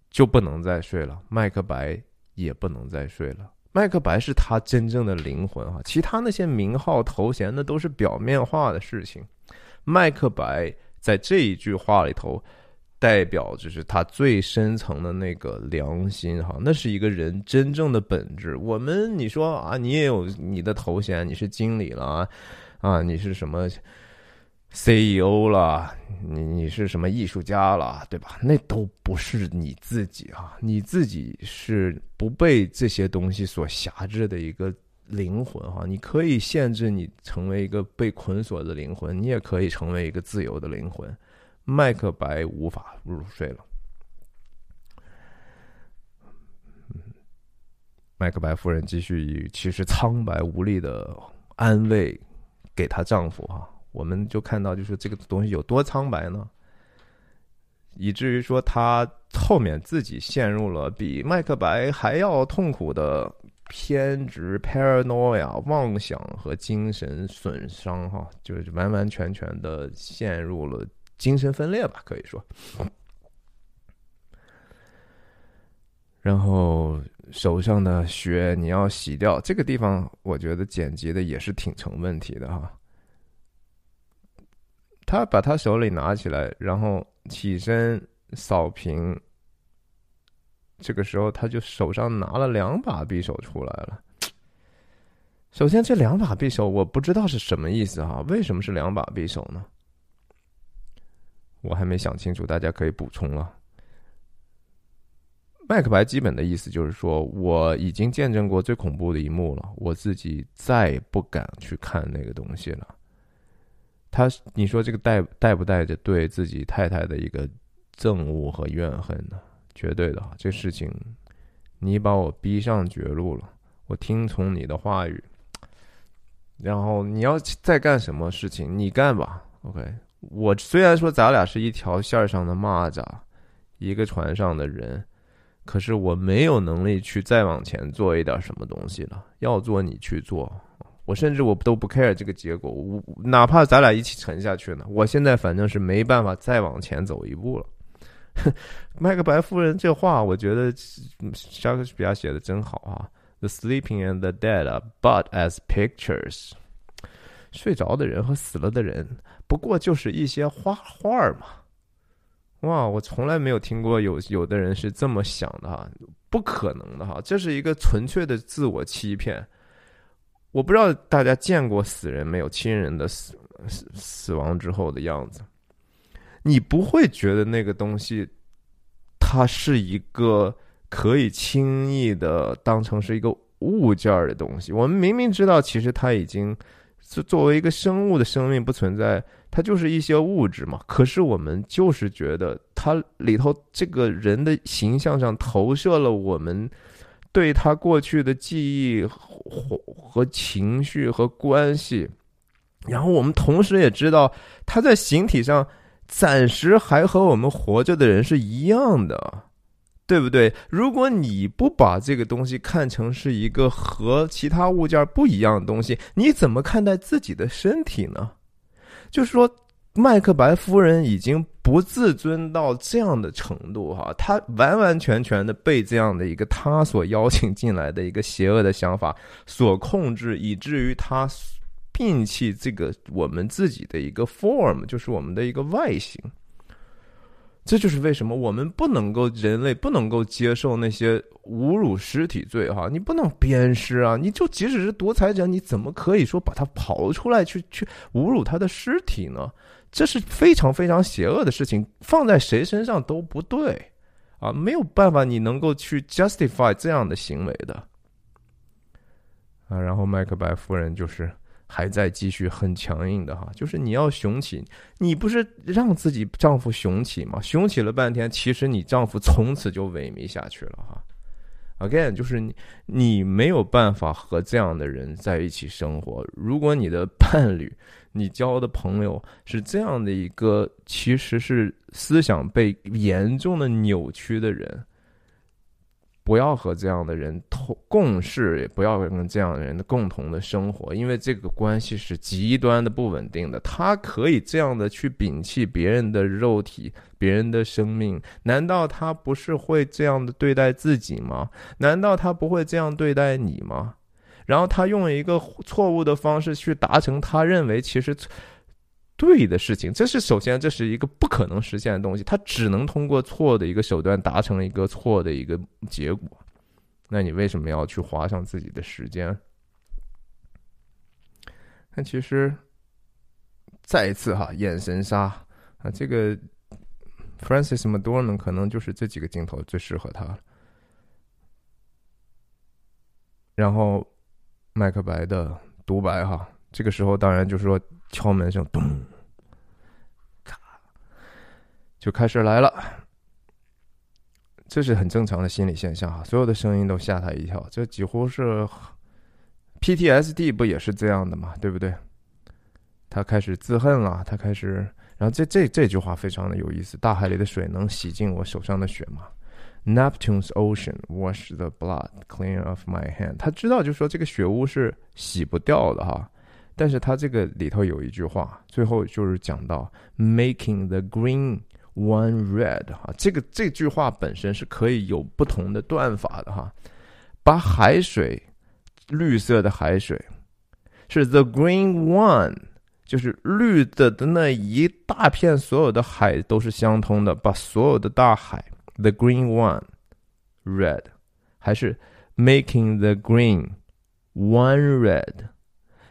就不能再睡了。麦克白也不能再睡了。麦克白是他真正的灵魂啊，其他那些名号头衔那都是表面化的事情。麦克白在这一句话里头。代表就是他最深层的那个良心哈，那是一个人真正的本质。我们你说啊，你也有你的头衔，你是经理了啊，你是什么 CEO 了，你你是什么艺术家了，对吧？那都不是你自己啊，你自己是不被这些东西所辖制的一个灵魂哈。你可以限制你成为一个被捆锁的灵魂，你也可以成为一个自由的灵魂。麦克白无法入睡了。麦克白夫人继续以其实苍白无力的安慰给她丈夫哈，我们就看到就是这个东西有多苍白呢？以至于说他后面自己陷入了比麦克白还要痛苦的偏执、paranoia、妄想和精神损伤哈，就是完完全全的陷入了。精神分裂吧，可以说。然后手上的血你要洗掉，这个地方我觉得剪辑的也是挺成问题的哈。他把他手里拿起来，然后起身扫平。这个时候他就手上拿了两把匕首出来了。首先，这两把匕首我不知道是什么意思哈？为什么是两把匕首呢？我还没想清楚，大家可以补充了。麦克白基本的意思就是说，我已经见证过最恐怖的一幕了，我自己再不敢去看那个东西了。他，你说这个带带不带着对自己太太的一个憎恶和怨恨呢？绝对的，这事情你把我逼上绝路了，我听从你的话语，然后你要再干什么事情，你干吧，OK。我虽然说咱俩是一条线上的蚂蚱，一个船上的人，可是我没有能力去再往前做一点什么东西了。要做你去做，我甚至我都不 care 这个结果。我哪怕咱俩一起沉下去呢，我现在反正是没办法再往前走一步了。(laughs) 麦克白夫人这话，我觉得莎士比亚写的真好啊。The sleeping and the dead but as pictures。睡着的人和死了的人，不过就是一些画画嘛。哇，我从来没有听过有有的人是这么想的哈，不可能的哈，这是一个纯粹的自我欺骗。我不知道大家见过死人没有，亲人的死死死亡之后的样子，你不会觉得那个东西，它是一个可以轻易的当成是一个物件儿的东西。我们明明知道，其实它已经。是作为一个生物的生命不存在，它就是一些物质嘛。可是我们就是觉得它里头这个人的形象上投射了我们对他过去的记忆和和情绪和关系，然后我们同时也知道他在形体上暂时还和我们活着的人是一样的。对不对？如果你不把这个东西看成是一个和其他物件不一样的东西，你怎么看待自己的身体呢？就是说，麦克白夫人已经不自尊到这样的程度，哈，他完完全全的被这样的一个他所邀请进来的一个邪恶的想法所控制，以至于他摒弃这个我们自己的一个 form，就是我们的一个外形。这就是为什么我们不能够，人类不能够接受那些侮辱尸体罪哈，你不能鞭尸啊！你就即使是独裁者，你怎么可以说把他刨出来去去侮辱他的尸体呢？这是非常非常邪恶的事情，放在谁身上都不对啊！没有办法，你能够去 justify 这样的行为的啊！然后麦克白夫人就是。还在继续很强硬的哈，就是你要雄起，你不是让自己丈夫雄起吗？雄起了半天，其实你丈夫从此就萎靡下去了哈。Again，就是你你没有办法和这样的人在一起生活。如果你的伴侣、你交的朋友是这样的一个，其实是思想被严重的扭曲的人。不要和这样的人同共事，也不要跟这样的人共同的生活，因为这个关系是极端的不稳定的。他可以这样的去摒弃别人的肉体、别人的生命，难道他不是会这样的对待自己吗？难道他不会这样对待你吗？然后他用一个错误的方式去达成他认为其实。对的事情，这是首先，这是一个不可能实现的东西，他只能通过错的一个手段达成一个错的一个结果。那你为什么要去花上自己的时间？那其实，再一次哈，眼神杀啊，这个 Francis m c d o r m a n 可能就是这几个镜头最适合他。然后，麦克白的独白哈，这个时候当然就是说。敲门声，咚，咔，就开始来了。这是很正常的心理现象哈，所有的声音都吓他一跳。这几乎是 PTSD，不也是这样的嘛？对不对？他开始自恨了，他开始，然后这这这句话非常的有意思：大海里的水能洗净我手上的血吗？Neptune's ocean wash the blood clean off my hand。他知道，就说这个血污是洗不掉的哈。但是他这个里头有一句话，最后就是讲到 making the green one red 哈，这个这句话本身是可以有不同的断法的哈，把海水绿色的海水是 the green one，就是绿的的那一大片所有的海都是相通的，把所有的大海 the green one red，还是 making the green one red。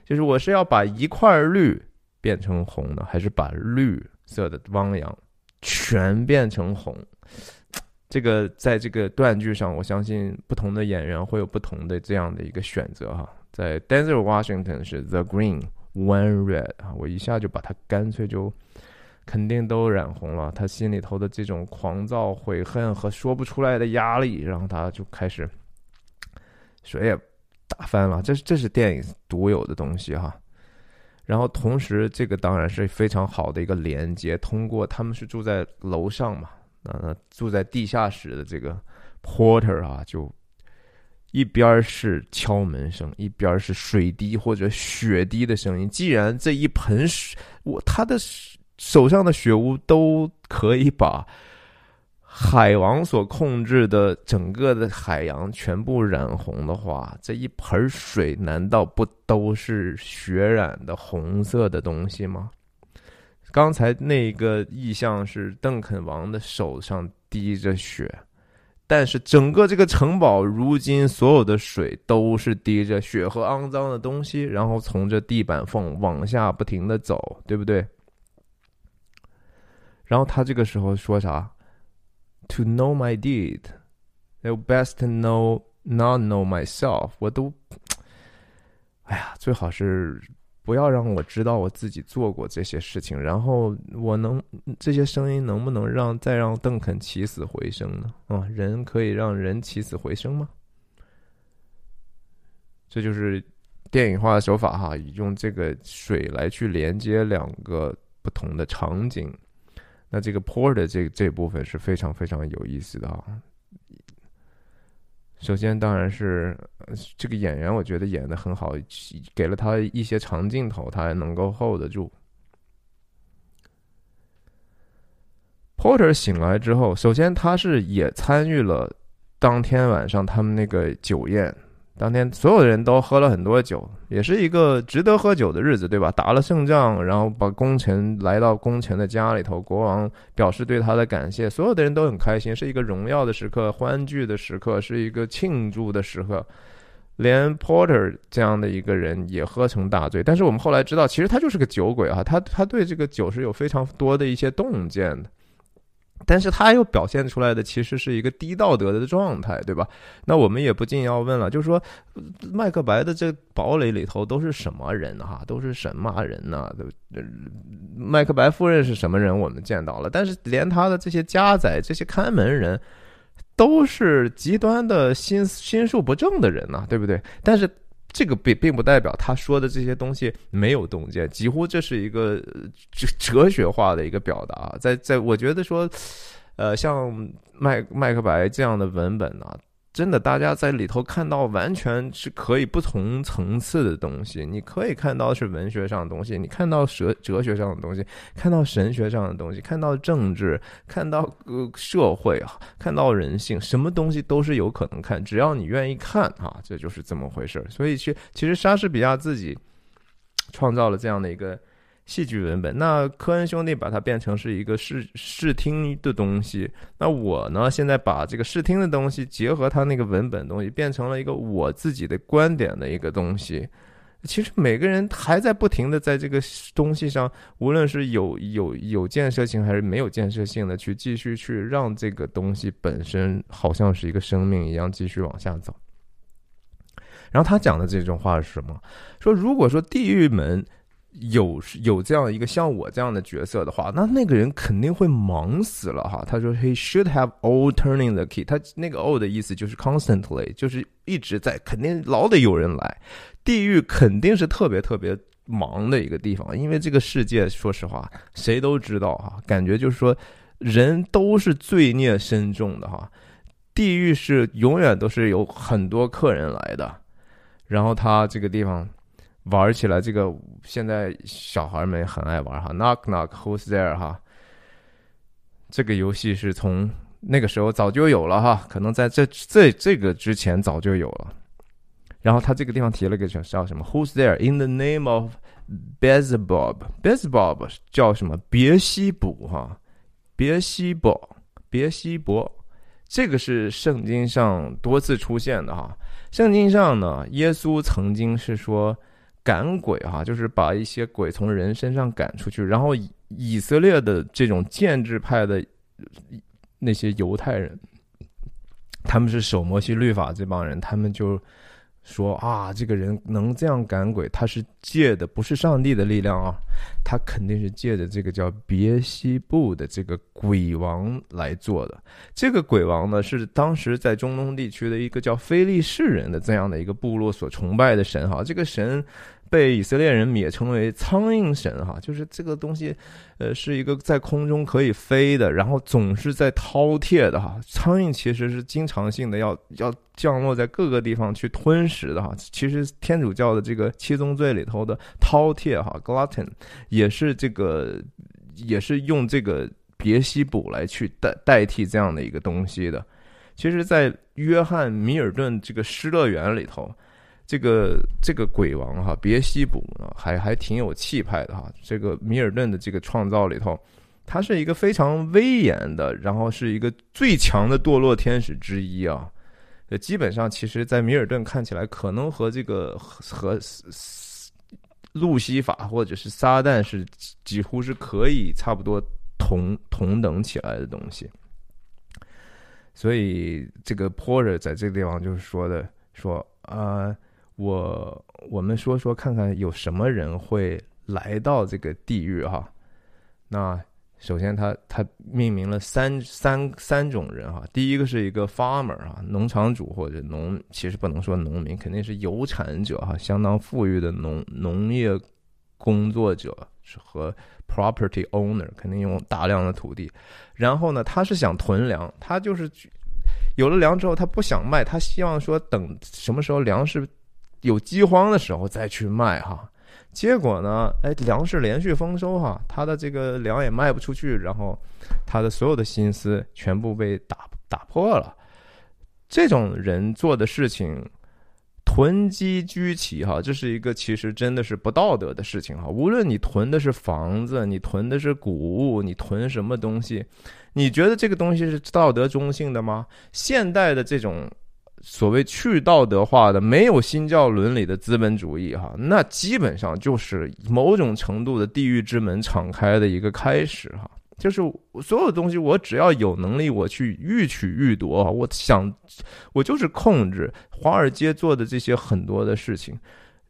就是我是要把一块绿变成红的，还是把绿色的汪洋全变成红？这个在这个断句上，我相信不同的演员会有不同的这样的一个选择哈。在 Denzel Washington 是 The Green One Red 啊，我一下就把它干脆就肯定都染红了。他心里头的这种狂躁、悔恨和说不出来的压力，然后他就开始水也。打翻了，这是这是电影独有的东西哈。然后同时，这个当然是非常好的一个连接。通过他们是住在楼上嘛，那住在地下室的这个 porter 啊，就一边是敲门声，一边是水滴或者血滴的声音。既然这一盆水，我他的手上的血污都可以把海王所控制的整个的海洋全部染红的话，这一盆水难道不都是血染的红色的东西吗？刚才那个意象是邓肯王的手上滴着血，但是整个这个城堡如今所有的水都是滴着血和肮脏的东西，然后从这地板缝往下不停的走，对不对？然后他这个时候说啥？To know my deed, I best know not know myself。我都，哎呀，最好是。不要让我知道我自己做过这些事情，然后我能这些声音能不能让再让邓肯起死回生呢？啊，人可以让人起死回生吗？这就是电影化的手法哈，用这个水来去连接两个不同的场景。那这个 porter 这这部分是非常非常有意思的啊。首先，当然是这个演员，我觉得演的很好，给了他一些长镜头，他还能够 hold 得住。Porter 醒来之后，首先他是也参与了当天晚上他们那个酒宴。当天所有的人都喝了很多酒，也是一个值得喝酒的日子，对吧？打了胜仗，然后把功臣来到功臣的家里头，国王表示对他的感谢，所有的人都很开心，是一个荣耀的时刻、欢聚的时刻，是一个庆祝的时刻。连 Porter 这样的一个人也喝成大醉，但是我们后来知道，其实他就是个酒鬼啊，他他对这个酒是有非常多的一些洞见的。但是他又表现出来的其实是一个低道德的状态，对吧？那我们也不禁要问了，就是说，麦克白的这堡垒里头都是什么人哈？都是神马人呢？对，麦克白夫人是什么人？我们见到了，但是连他的这些家宰、这些看门人，都是极端的心心术不正的人呢，对不对？但是。这个并并不代表他说的这些东西没有洞见，几乎这是一个哲哲学化的一个表达。在在，我觉得说，呃，像麦麦克白这样的文本呢。真的，大家在里头看到完全是可以不同层次的东西。你可以看到是文学上的东西，你看到哲哲学上的东西，看到神学上的东西，看到政治，看到呃社会啊，看到人性，什么东西都是有可能看，只要你愿意看啊，这就是这么回事。所以，其其实莎士比亚自己创造了这样的一个。戏剧文本，那科恩兄弟把它变成是一个视视听的东西。那我呢，现在把这个视听的东西结合他那个文本东西，变成了一个我自己的观点的一个东西。其实每个人还在不停的在这个东西上，无论是有有有建设性还是没有建设性的，去继续去让这个东西本身好像是一个生命一样继续往下走。然后他讲的这种话是什么？说如果说地狱门。有有这样一个像我这样的角色的话，那那个人肯定会忙死了哈。他说：“He should have all turning the key。”他那个 all 的意思就是 constantly，就是一直在，肯定老得有人来。地狱肯定是特别特别忙的一个地方，因为这个世界，说实话，谁都知道哈。感觉就是说，人都是罪孽深重的哈。地狱是永远都是有很多客人来的，然后他这个地方。玩起来，这个现在小孩们很爱玩哈，Knock Knock Who's There 哈，这个游戏是从那个时候早就有了哈，可能在这这这个之前早就有了。然后他这个地方提了个叫叫什么？Who's There in the name of Beelzebub？Beelzebub 叫什么？别西卜哈，别西卜，别西卜，这个是圣经上多次出现的哈。圣经上呢，耶稣曾经是说。赶鬼哈，就是把一些鬼从人身上赶出去。然后以色列的这种建制派的那些犹太人，他们是守摩西律法这帮人，他们就。说啊，这个人能这样赶鬼，他是借的不是上帝的力量啊，他肯定是借着这个叫别西布的这个鬼王来做的。这个鬼王呢，是当时在中东地区的一个叫非利士人的这样的一个部落所崇拜的神哈。这个神。被以色列人也称为苍蝇神哈，就是这个东西，呃，是一个在空中可以飞的，然后总是在饕餮的哈。苍蝇其实是经常性的要要降落在各个地方去吞食的哈。其实天主教的这个七宗罪里头的饕餮哈，glutton 也是这个，也是用这个别西卜来去代代替这样的一个东西的。其实，在约翰米尔顿这个《失乐园》里头，这个这个鬼王哈别西卜，还还挺有气派的哈。这个米尔顿的这个创造里头，他是一个非常威严的，然后是一个最强的堕落天使之一啊。基本上，其实，在米尔顿看起来，可能和这个和路西法或者是撒旦是几乎是可以差不多同同等起来的东西。所以，这个 Porter 在这个地方就是说的，说啊，我我们说说看看有什么人会来到这个地狱哈。那首先，他他命名了三三三种人哈。第一个是一个 farmer 啊，农场主或者农，其实不能说农民，肯定是有产者哈，相当富裕的农农业工作者和。Property owner 肯定用大量的土地，然后呢，他是想囤粮，他就是有了粮之后，他不想卖，他希望说等什么时候粮食有饥荒的时候再去卖哈。结果呢，哎，粮食连续丰收哈，他的这个粮也卖不出去，然后他的所有的心思全部被打打破了。这种人做的事情。囤积居奇，哈，这是一个其实真的是不道德的事情，哈。无论你囤的是房子，你囤的是谷物，你囤什么东西，你觉得这个东西是道德中性的吗？现代的这种所谓去道德化的、没有新教伦理的资本主义，哈，那基本上就是某种程度的地狱之门敞开的一个开始，哈。就是所有东西，我只要有能力，我去欲取欲夺我想，我就是控制华尔街做的这些很多的事情，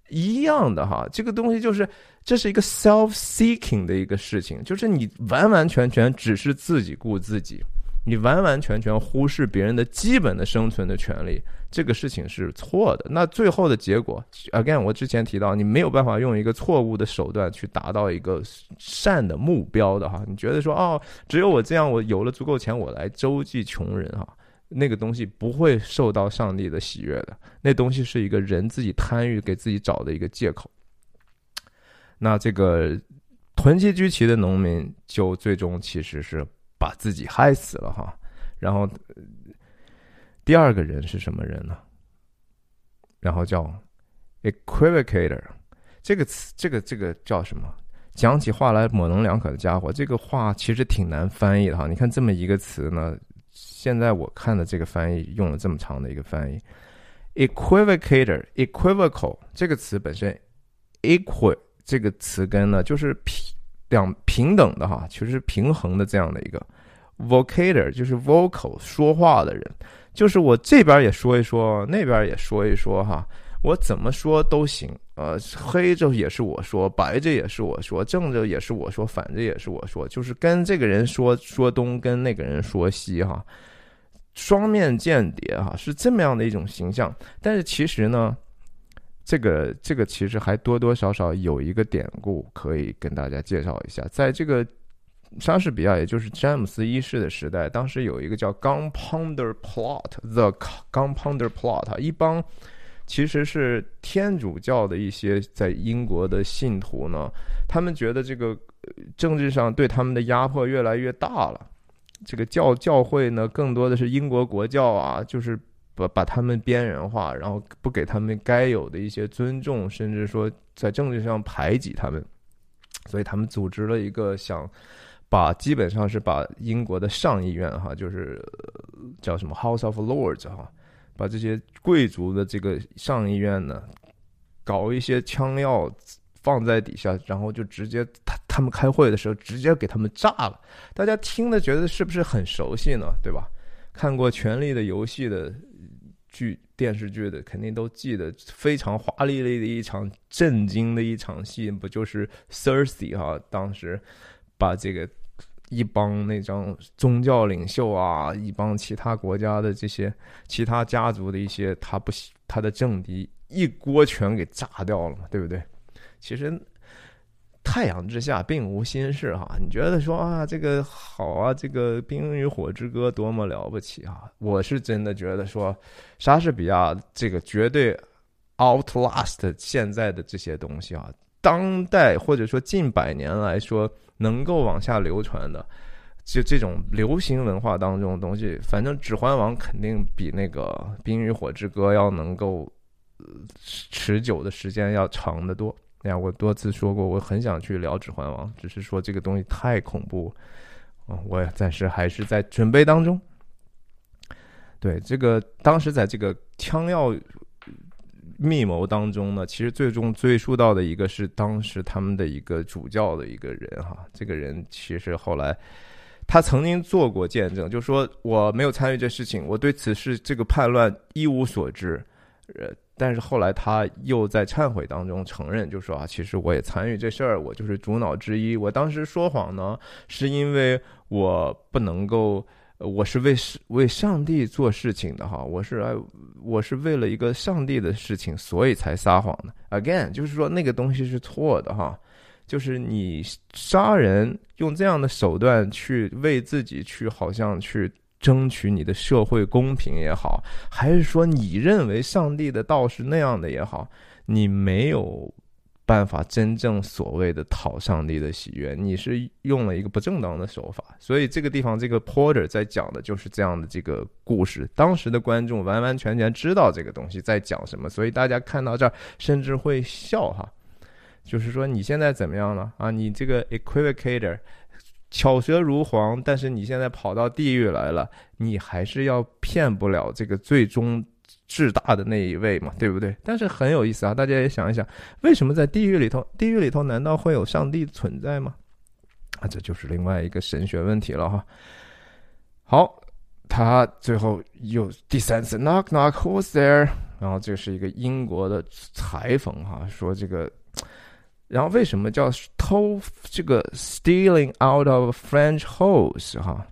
一样的哈。这个东西就是，这是一个 self-seeking 的一个事情，就是你完完全全只是自己顾自己。你完完全全忽视别人的基本的生存的权利，这个事情是错的。那最后的结果，again，我之前提到，你没有办法用一个错误的手段去达到一个善的目标的哈。你觉得说，哦，只有我这样，我有了足够钱，我来周济穷人哈，那个东西不会受到上帝的喜悦的。那东西是一个人自己贪欲给自己找的一个借口。那这个囤积居奇的农民，就最终其实是。把自己害死了哈，然后第二个人是什么人呢？然后叫 equivocator，这个词，这个这个叫什么？讲起话来模棱两可的家伙，这个话其实挺难翻译的哈。你看这么一个词呢，现在我看的这个翻译用了这么长的一个翻译，equivocator，equivocal 这个词本身，equi 这个词根呢就是平。两平等的哈，其实平衡的这样的一个 vocator，就是 vocal 说话的人，就是我这边也说一说，那边也说一说哈，我怎么说都行，呃，黑着也是我说，白着也是我说，正着也是我说，反着也是我说，就是跟这个人说说东，跟那个人说西哈，双面间谍哈，是这么样的一种形象，但是其实呢。这个这个其实还多多少少有一个典故可以跟大家介绍一下，在这个莎士比亚，也就是詹姆斯一世的时代，当时有一个叫 Gunpowder Plot，The Gunpowder Plot，一帮其实是天主教的一些在英国的信徒呢，他们觉得这个政治上对他们的压迫越来越大了，这个教教会呢更多的是英国国教啊，就是。把把他们边缘化，然后不给他们该有的一些尊重，甚至说在政治上排挤他们，所以他们组织了一个想把基本上是把英国的上议院哈，就是叫什么 House of Lords 哈，把这些贵族的这个上议院呢，搞一些枪药放在底下，然后就直接他他们开会的时候直接给他们炸了。大家听的觉得是不是很熟悉呢？对吧？看过《权力的游戏》的。剧电视剧的肯定都记得非常华丽丽的一场震惊的一场戏，不就是 Cersei 哈？当时把这个一帮那张宗教领袖啊，一帮其他国家的这些其他家族的一些他不他的政敌一锅全给炸掉了嘛，对不对？其实。太阳之下并无新事哈，你觉得说啊这个好啊，这个《冰与火之歌》多么了不起啊！我是真的觉得说，莎士比亚这个绝对 outlast 现在的这些东西啊，当代或者说近百年来说能够往下流传的，就这种流行文化当中的东西，反正《指环王》肯定比那个《冰与火之歌》要能够持久的时间要长得多。哎呀，我多次说过，我很想去聊《指环王》，只是说这个东西太恐怖，啊，我也暂时还是在准备当中。对，这个当时在这个枪要密谋当中呢，其实最终追溯到的一个是当时他们的一个主教的一个人哈，这个人其实后来他曾经做过见证，就说我没有参与这事情，我对此事这个叛乱一无所知，呃。但是后来他又在忏悔当中承认，就说啊，其实我也参与这事儿，我就是主脑之一。我当时说谎呢，是因为我不能够，我是为是为上帝做事情的哈，我是我是为了一个上帝的事情，所以才撒谎的。Again，就是说那个东西是错的哈，就是你杀人用这样的手段去为自己去，好像去。争取你的社会公平也好，还是说你认为上帝的道是那样的也好，你没有办法真正所谓的讨上帝的喜悦，你是用了一个不正当的手法。所以这个地方，这个 Porter 在讲的就是这样的这个故事。当时的观众完完全全知道这个东西在讲什么，所以大家看到这儿甚至会笑哈。就是说你现在怎么样了啊？你这个 equivocator。巧舌如簧，但是你现在跑到地狱来了，你还是要骗不了这个最终至大的那一位嘛，对不对？但是很有意思啊，大家也想一想，为什么在地狱里头？地狱里头难道会有上帝存在吗？啊，这就是另外一个神学问题了哈。好，他最后又第三次 knock knock who's there？然后这是一个英国的裁缝哈，说这个。然后为什么叫偷这个 stealing out of French hose 哈？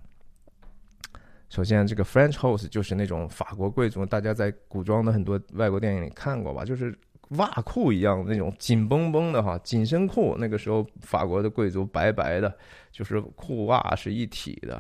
首先，这个 French hose 就是那种法国贵族，大家在古装的很多外国电影里看过吧？就是袜裤一样那种紧绷绷的哈，紧身裤。那个时候法国的贵族白白的，就是裤袜是一体的，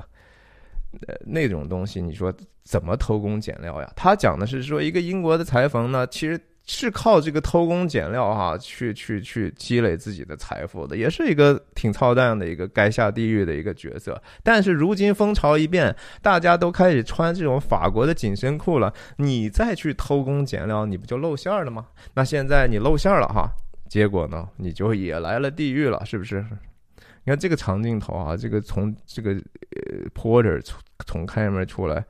呃，那种东西，你说怎么偷工减料呀？他讲的是说，一个英国的裁缝呢，其实。是靠这个偷工减料哈，去去去积累自己的财富的，也是一个挺操蛋的一个该下地狱的一个角色。但是如今风潮一变，大家都开始穿这种法国的紧身裤了，你再去偷工减料，你不就露馅了吗？那现在你露馅了哈，结果呢，你就也来了地狱了，是不是？(laughs) 你看这个长镜头啊，这个从这个呃 Porter 从从开门出来。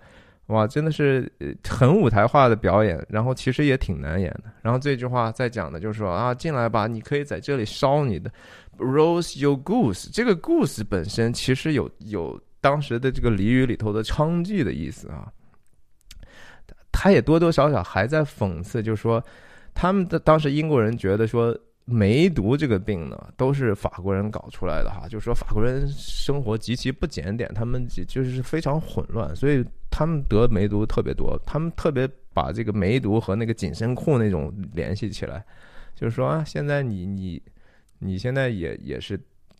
哇，真的是很舞台化的表演，然后其实也挺难演的。然后这句话在讲的就是说啊，进来吧，你可以在这里烧你的 roast your goose。这个 goose 本身其实有有当时的这个俚语里头的娼妓的意思啊。他也多多少少还在讽刺，就是说他们的当时英国人觉得说。梅毒这个病呢，都是法国人搞出来的哈，就是说法国人生活极其不检点，他们就是非常混乱，所以他们得梅毒特别多。他们特别把这个梅毒和那个紧身裤那种联系起来，就是说啊，现在你你你现在也也是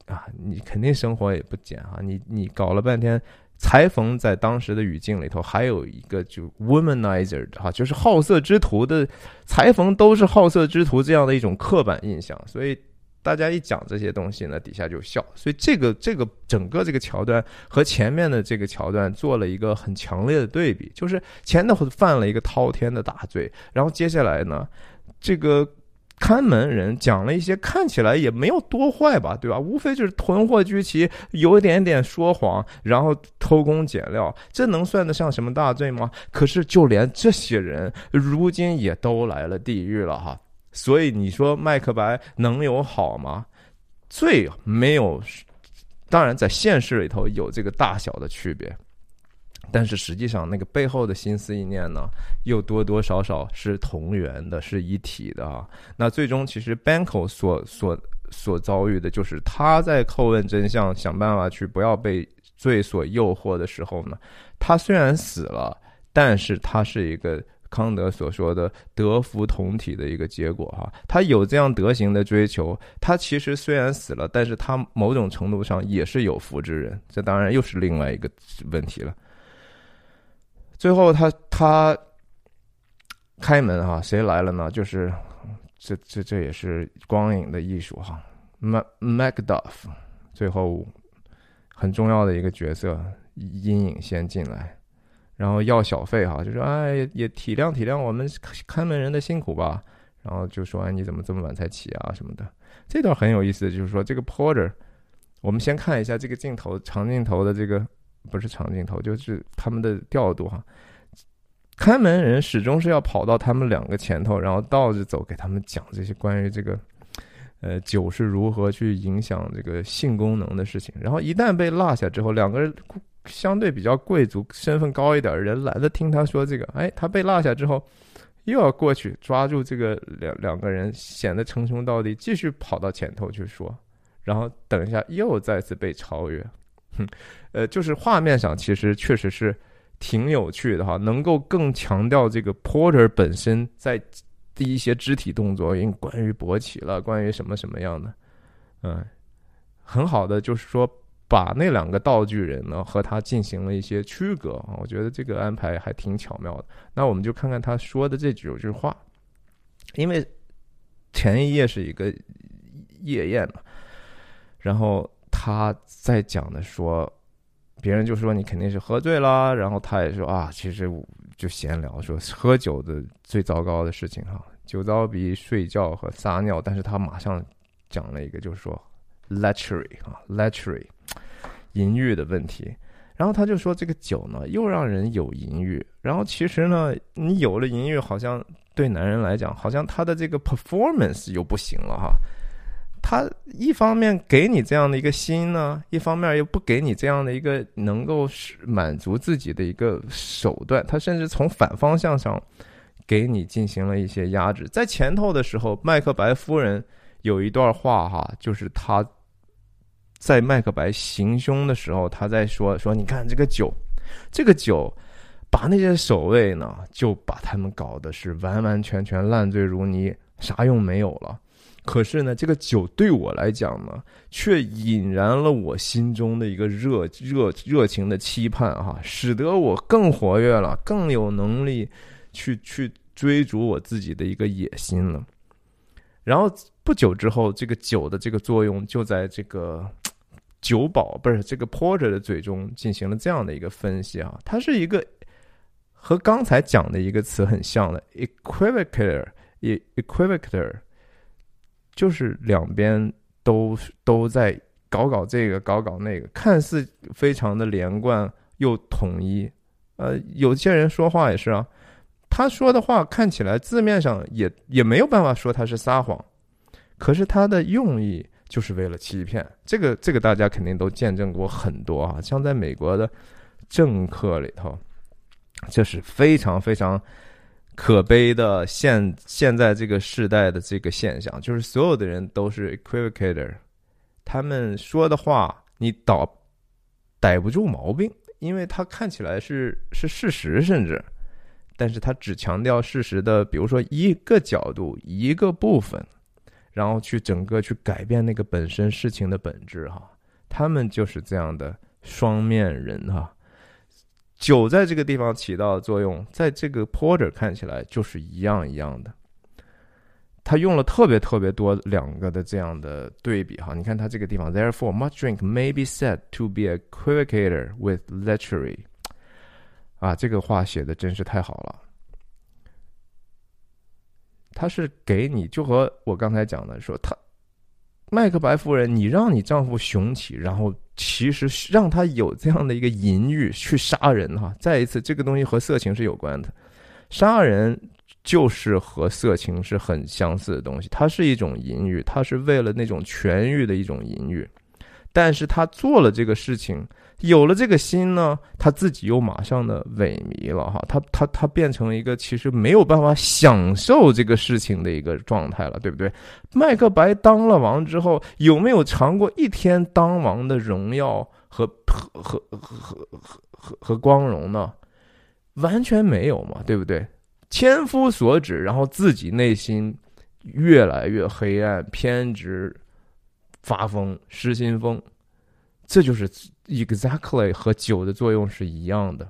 啊，你肯定生活也不检啊，你你搞了半天。裁缝在当时的语境里头，还有一个就 womanizer 的哈，就是好色之徒的裁缝都是好色之徒这样的一种刻板印象，所以大家一讲这些东西呢，底下就笑。所以这个这个整个这个桥段和前面的这个桥段做了一个很强烈的对比，就是前头犯了一个滔天的大罪，然后接下来呢，这个。看门人讲了一些看起来也没有多坏吧，对吧？无非就是囤货居奇，有一点点说谎，然后偷工减料，这能算得上什么大罪吗？可是就连这些人如今也都来了地狱了哈。所以你说麦克白能有好吗？罪没有，当然在现实里头有这个大小的区别。但是实际上，那个背后的心思意念呢，又多多少少是同源的，是一体的啊。那最终，其实 Banco 所所所遭遇的，就是他在叩问真相、想办法去不要被罪所诱惑的时候呢，他虽然死了，但是他是一个康德所说的德福同体的一个结果哈。他有这样德行的追求，他其实虽然死了，但是他某种程度上也是有福之人。这当然又是另外一个问题了。最后，他他开门哈，谁来了呢？就是这这这也是光影的艺术哈。Mac Macduff 最后很重要的一个角色阴影先进来，然后要小费哈，就说哎也体谅体谅我们看门人的辛苦吧，然后就说哎你怎么这么晚才起啊什么的。这段很有意思，就是说这个 Porter，我们先看一下这个镜头长镜头的这个不是长镜头，就是他们的调度哈。看门人始终是要跑到他们两个前头，然后倒着走，给他们讲这些关于这个，呃，酒是如何去影响这个性功能的事情。然后一旦被落下之后，两个人相对比较贵族、身份高一点人懒得听他说这个，哎，他被落下之后，又要过去抓住这个两两个人，显得称兄道弟，继续跑到前头去说，然后等一下又再次被超越。哼，呃，就是画面上其实确实是。挺有趣的哈，能够更强调这个 Porter 本身在第一些肢体动作，因为关于勃起了，关于什么什么样的，嗯，很好的就是说把那两个道具人呢和他进行了一些区隔啊，我觉得这个安排还挺巧妙的。那我们就看看他说的这九句话，因为前一页是一个夜宴嘛，然后他在讲的说。别人就说你肯定是喝醉了，然后他也说啊，其实就闲聊说喝酒的最糟糕的事情哈，酒糟比睡觉和撒尿。但是他马上讲了一个，就是说 lechery 啊，lechery 淫欲的问题。然后他就说这个酒呢，又让人有淫欲。然后其实呢，你有了淫欲，好像对男人来讲，好像他的这个 performance 又不行了哈。他一方面给你这样的一个心呢，一方面又不给你这样的一个能够满足自己的一个手段。他甚至从反方向上给你进行了一些压制。在前头的时候，麦克白夫人有一段话哈，就是他在麦克白行凶的时候，他在说说，你看这个酒，这个酒把那些守卫呢，就把他们搞的是完完全全烂醉如泥，啥用没有了。可是呢，这个酒对我来讲呢，却引燃了我心中的一个热热热情的期盼哈，使得我更活跃了，更有能力去去追逐我自己的一个野心了。然后不久之后，这个酒的这个作用就在这个酒保不是这个 porter 的嘴中进行了这样的一个分析啊，它是一个和刚才讲的一个词很像的 equivocator，equivocator。就是两边都都在搞搞这个搞搞那个，看似非常的连贯又统一。呃，有些人说话也是啊，他说的话看起来字面上也也没有办法说他是撒谎，可是他的用意就是为了欺骗。这个这个大家肯定都见证过很多啊，像在美国的政客里头，这是非常非常。可悲的现现在这个时代的这个现象，就是所有的人都是 equivocator，他们说的话你倒逮不住毛病，因为他看起来是是事实，甚至，但是他只强调事实的，比如说一个角度一个部分，然后去整个去改变那个本身事情的本质哈，他们就是这样的双面人哈。酒在这个地方起到的作用，在这个 Porter 看起来就是一样一样的。他用了特别特别多两个的这样的对比哈，你看他这个地方，Therefore, much drink may be said to be a equivocator with lechery。啊，这个话写的真是太好了。他是给你就和我刚才讲的说，他麦克白夫人，你让你丈夫雄起，然后。其实让他有这样的一个淫欲去杀人哈，再一次，这个东西和色情是有关的，杀人就是和色情是很相似的东西，它是一种淫欲，它是为了那种痊愈的一种淫欲，但是他做了这个事情。有了这个心呢，他自己又马上的萎靡了哈，他他他变成一个其实没有办法享受这个事情的一个状态了，对不对？麦克白当了王之后，有没有尝过一天当王的荣耀和和和和和和和光荣呢？完全没有嘛，对不对？千夫所指，然后自己内心越来越黑暗、偏执、发疯、失心疯。这就是 exactly 和酒的作用是一样的。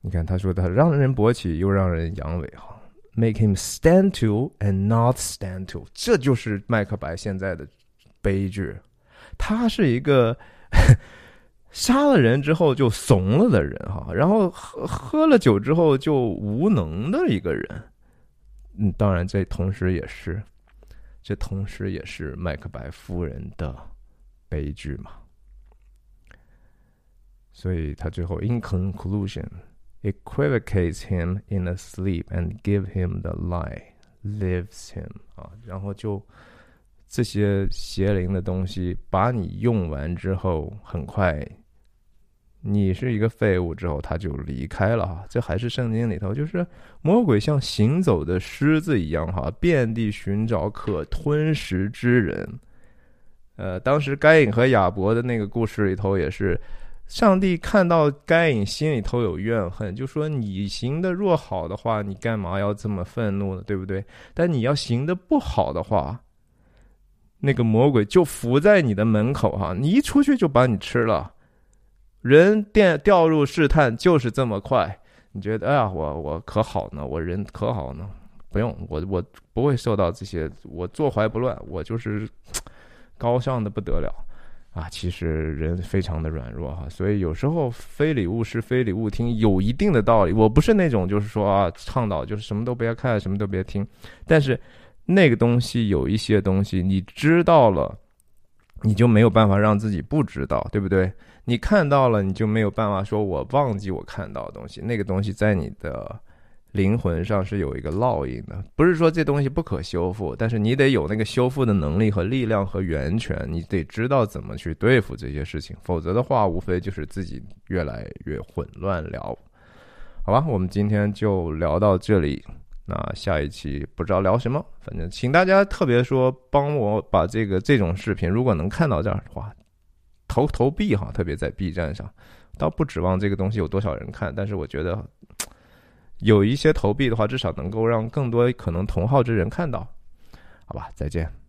你看，他说的让人勃起又让人阳痿哈，make him stand to and not stand to，这就是麦克白现在的悲剧。他是一个 (laughs) 杀了人之后就怂了的人哈，然后喝喝了酒之后就无能的一个人。嗯，当然这同时也是，这同时也是麦克白夫人的悲剧嘛。所以他最后 in conclusion equivocates him in a sleep and give him the lie lives him 啊，然后就这些邪灵的东西把你用完之后，很快你是一个废物之后，他就离开了哈。这还是圣经里头，就是魔鬼像行走的狮子一样哈，遍地寻找可吞食之人。呃，当时该隐和亚伯的那个故事里头也是。上帝看到该隐心里头有怨恨，就说：“你行的若好的话，你干嘛要这么愤怒呢？对不对？但你要行的不好的话，那个魔鬼就伏在你的门口哈，你一出去就把你吃了。人掉掉入试探就是这么快。你觉得哎呀，我我可好呢，我人可好呢？不用，我我不会受到这些，我坐怀不乱，我就是高尚的不得了。”啊，其实人非常的软弱哈，所以有时候非礼勿视，非礼勿听，有一定的道理。我不是那种就是说啊，倡导就是什么都不要看，什么都别听。但是那个东西有一些东西，你知道了，你就没有办法让自己不知道，对不对？你看到了，你就没有办法说我忘记我看到的东西。那个东西在你的。灵魂上是有一个烙印的，不是说这东西不可修复，但是你得有那个修复的能力和力量和源泉，你得知道怎么去对付这些事情，否则的话，无非就是自己越来越混乱了。好吧，我们今天就聊到这里，那下一期不知道聊什么，反正请大家特别说帮我把这个这种视频，如果能看到这儿的话，投投币哈，特别在 B 站上，倒不指望这个东西有多少人看，但是我觉得。有一些投币的话，至少能够让更多可能同好之人看到，好吧，再见。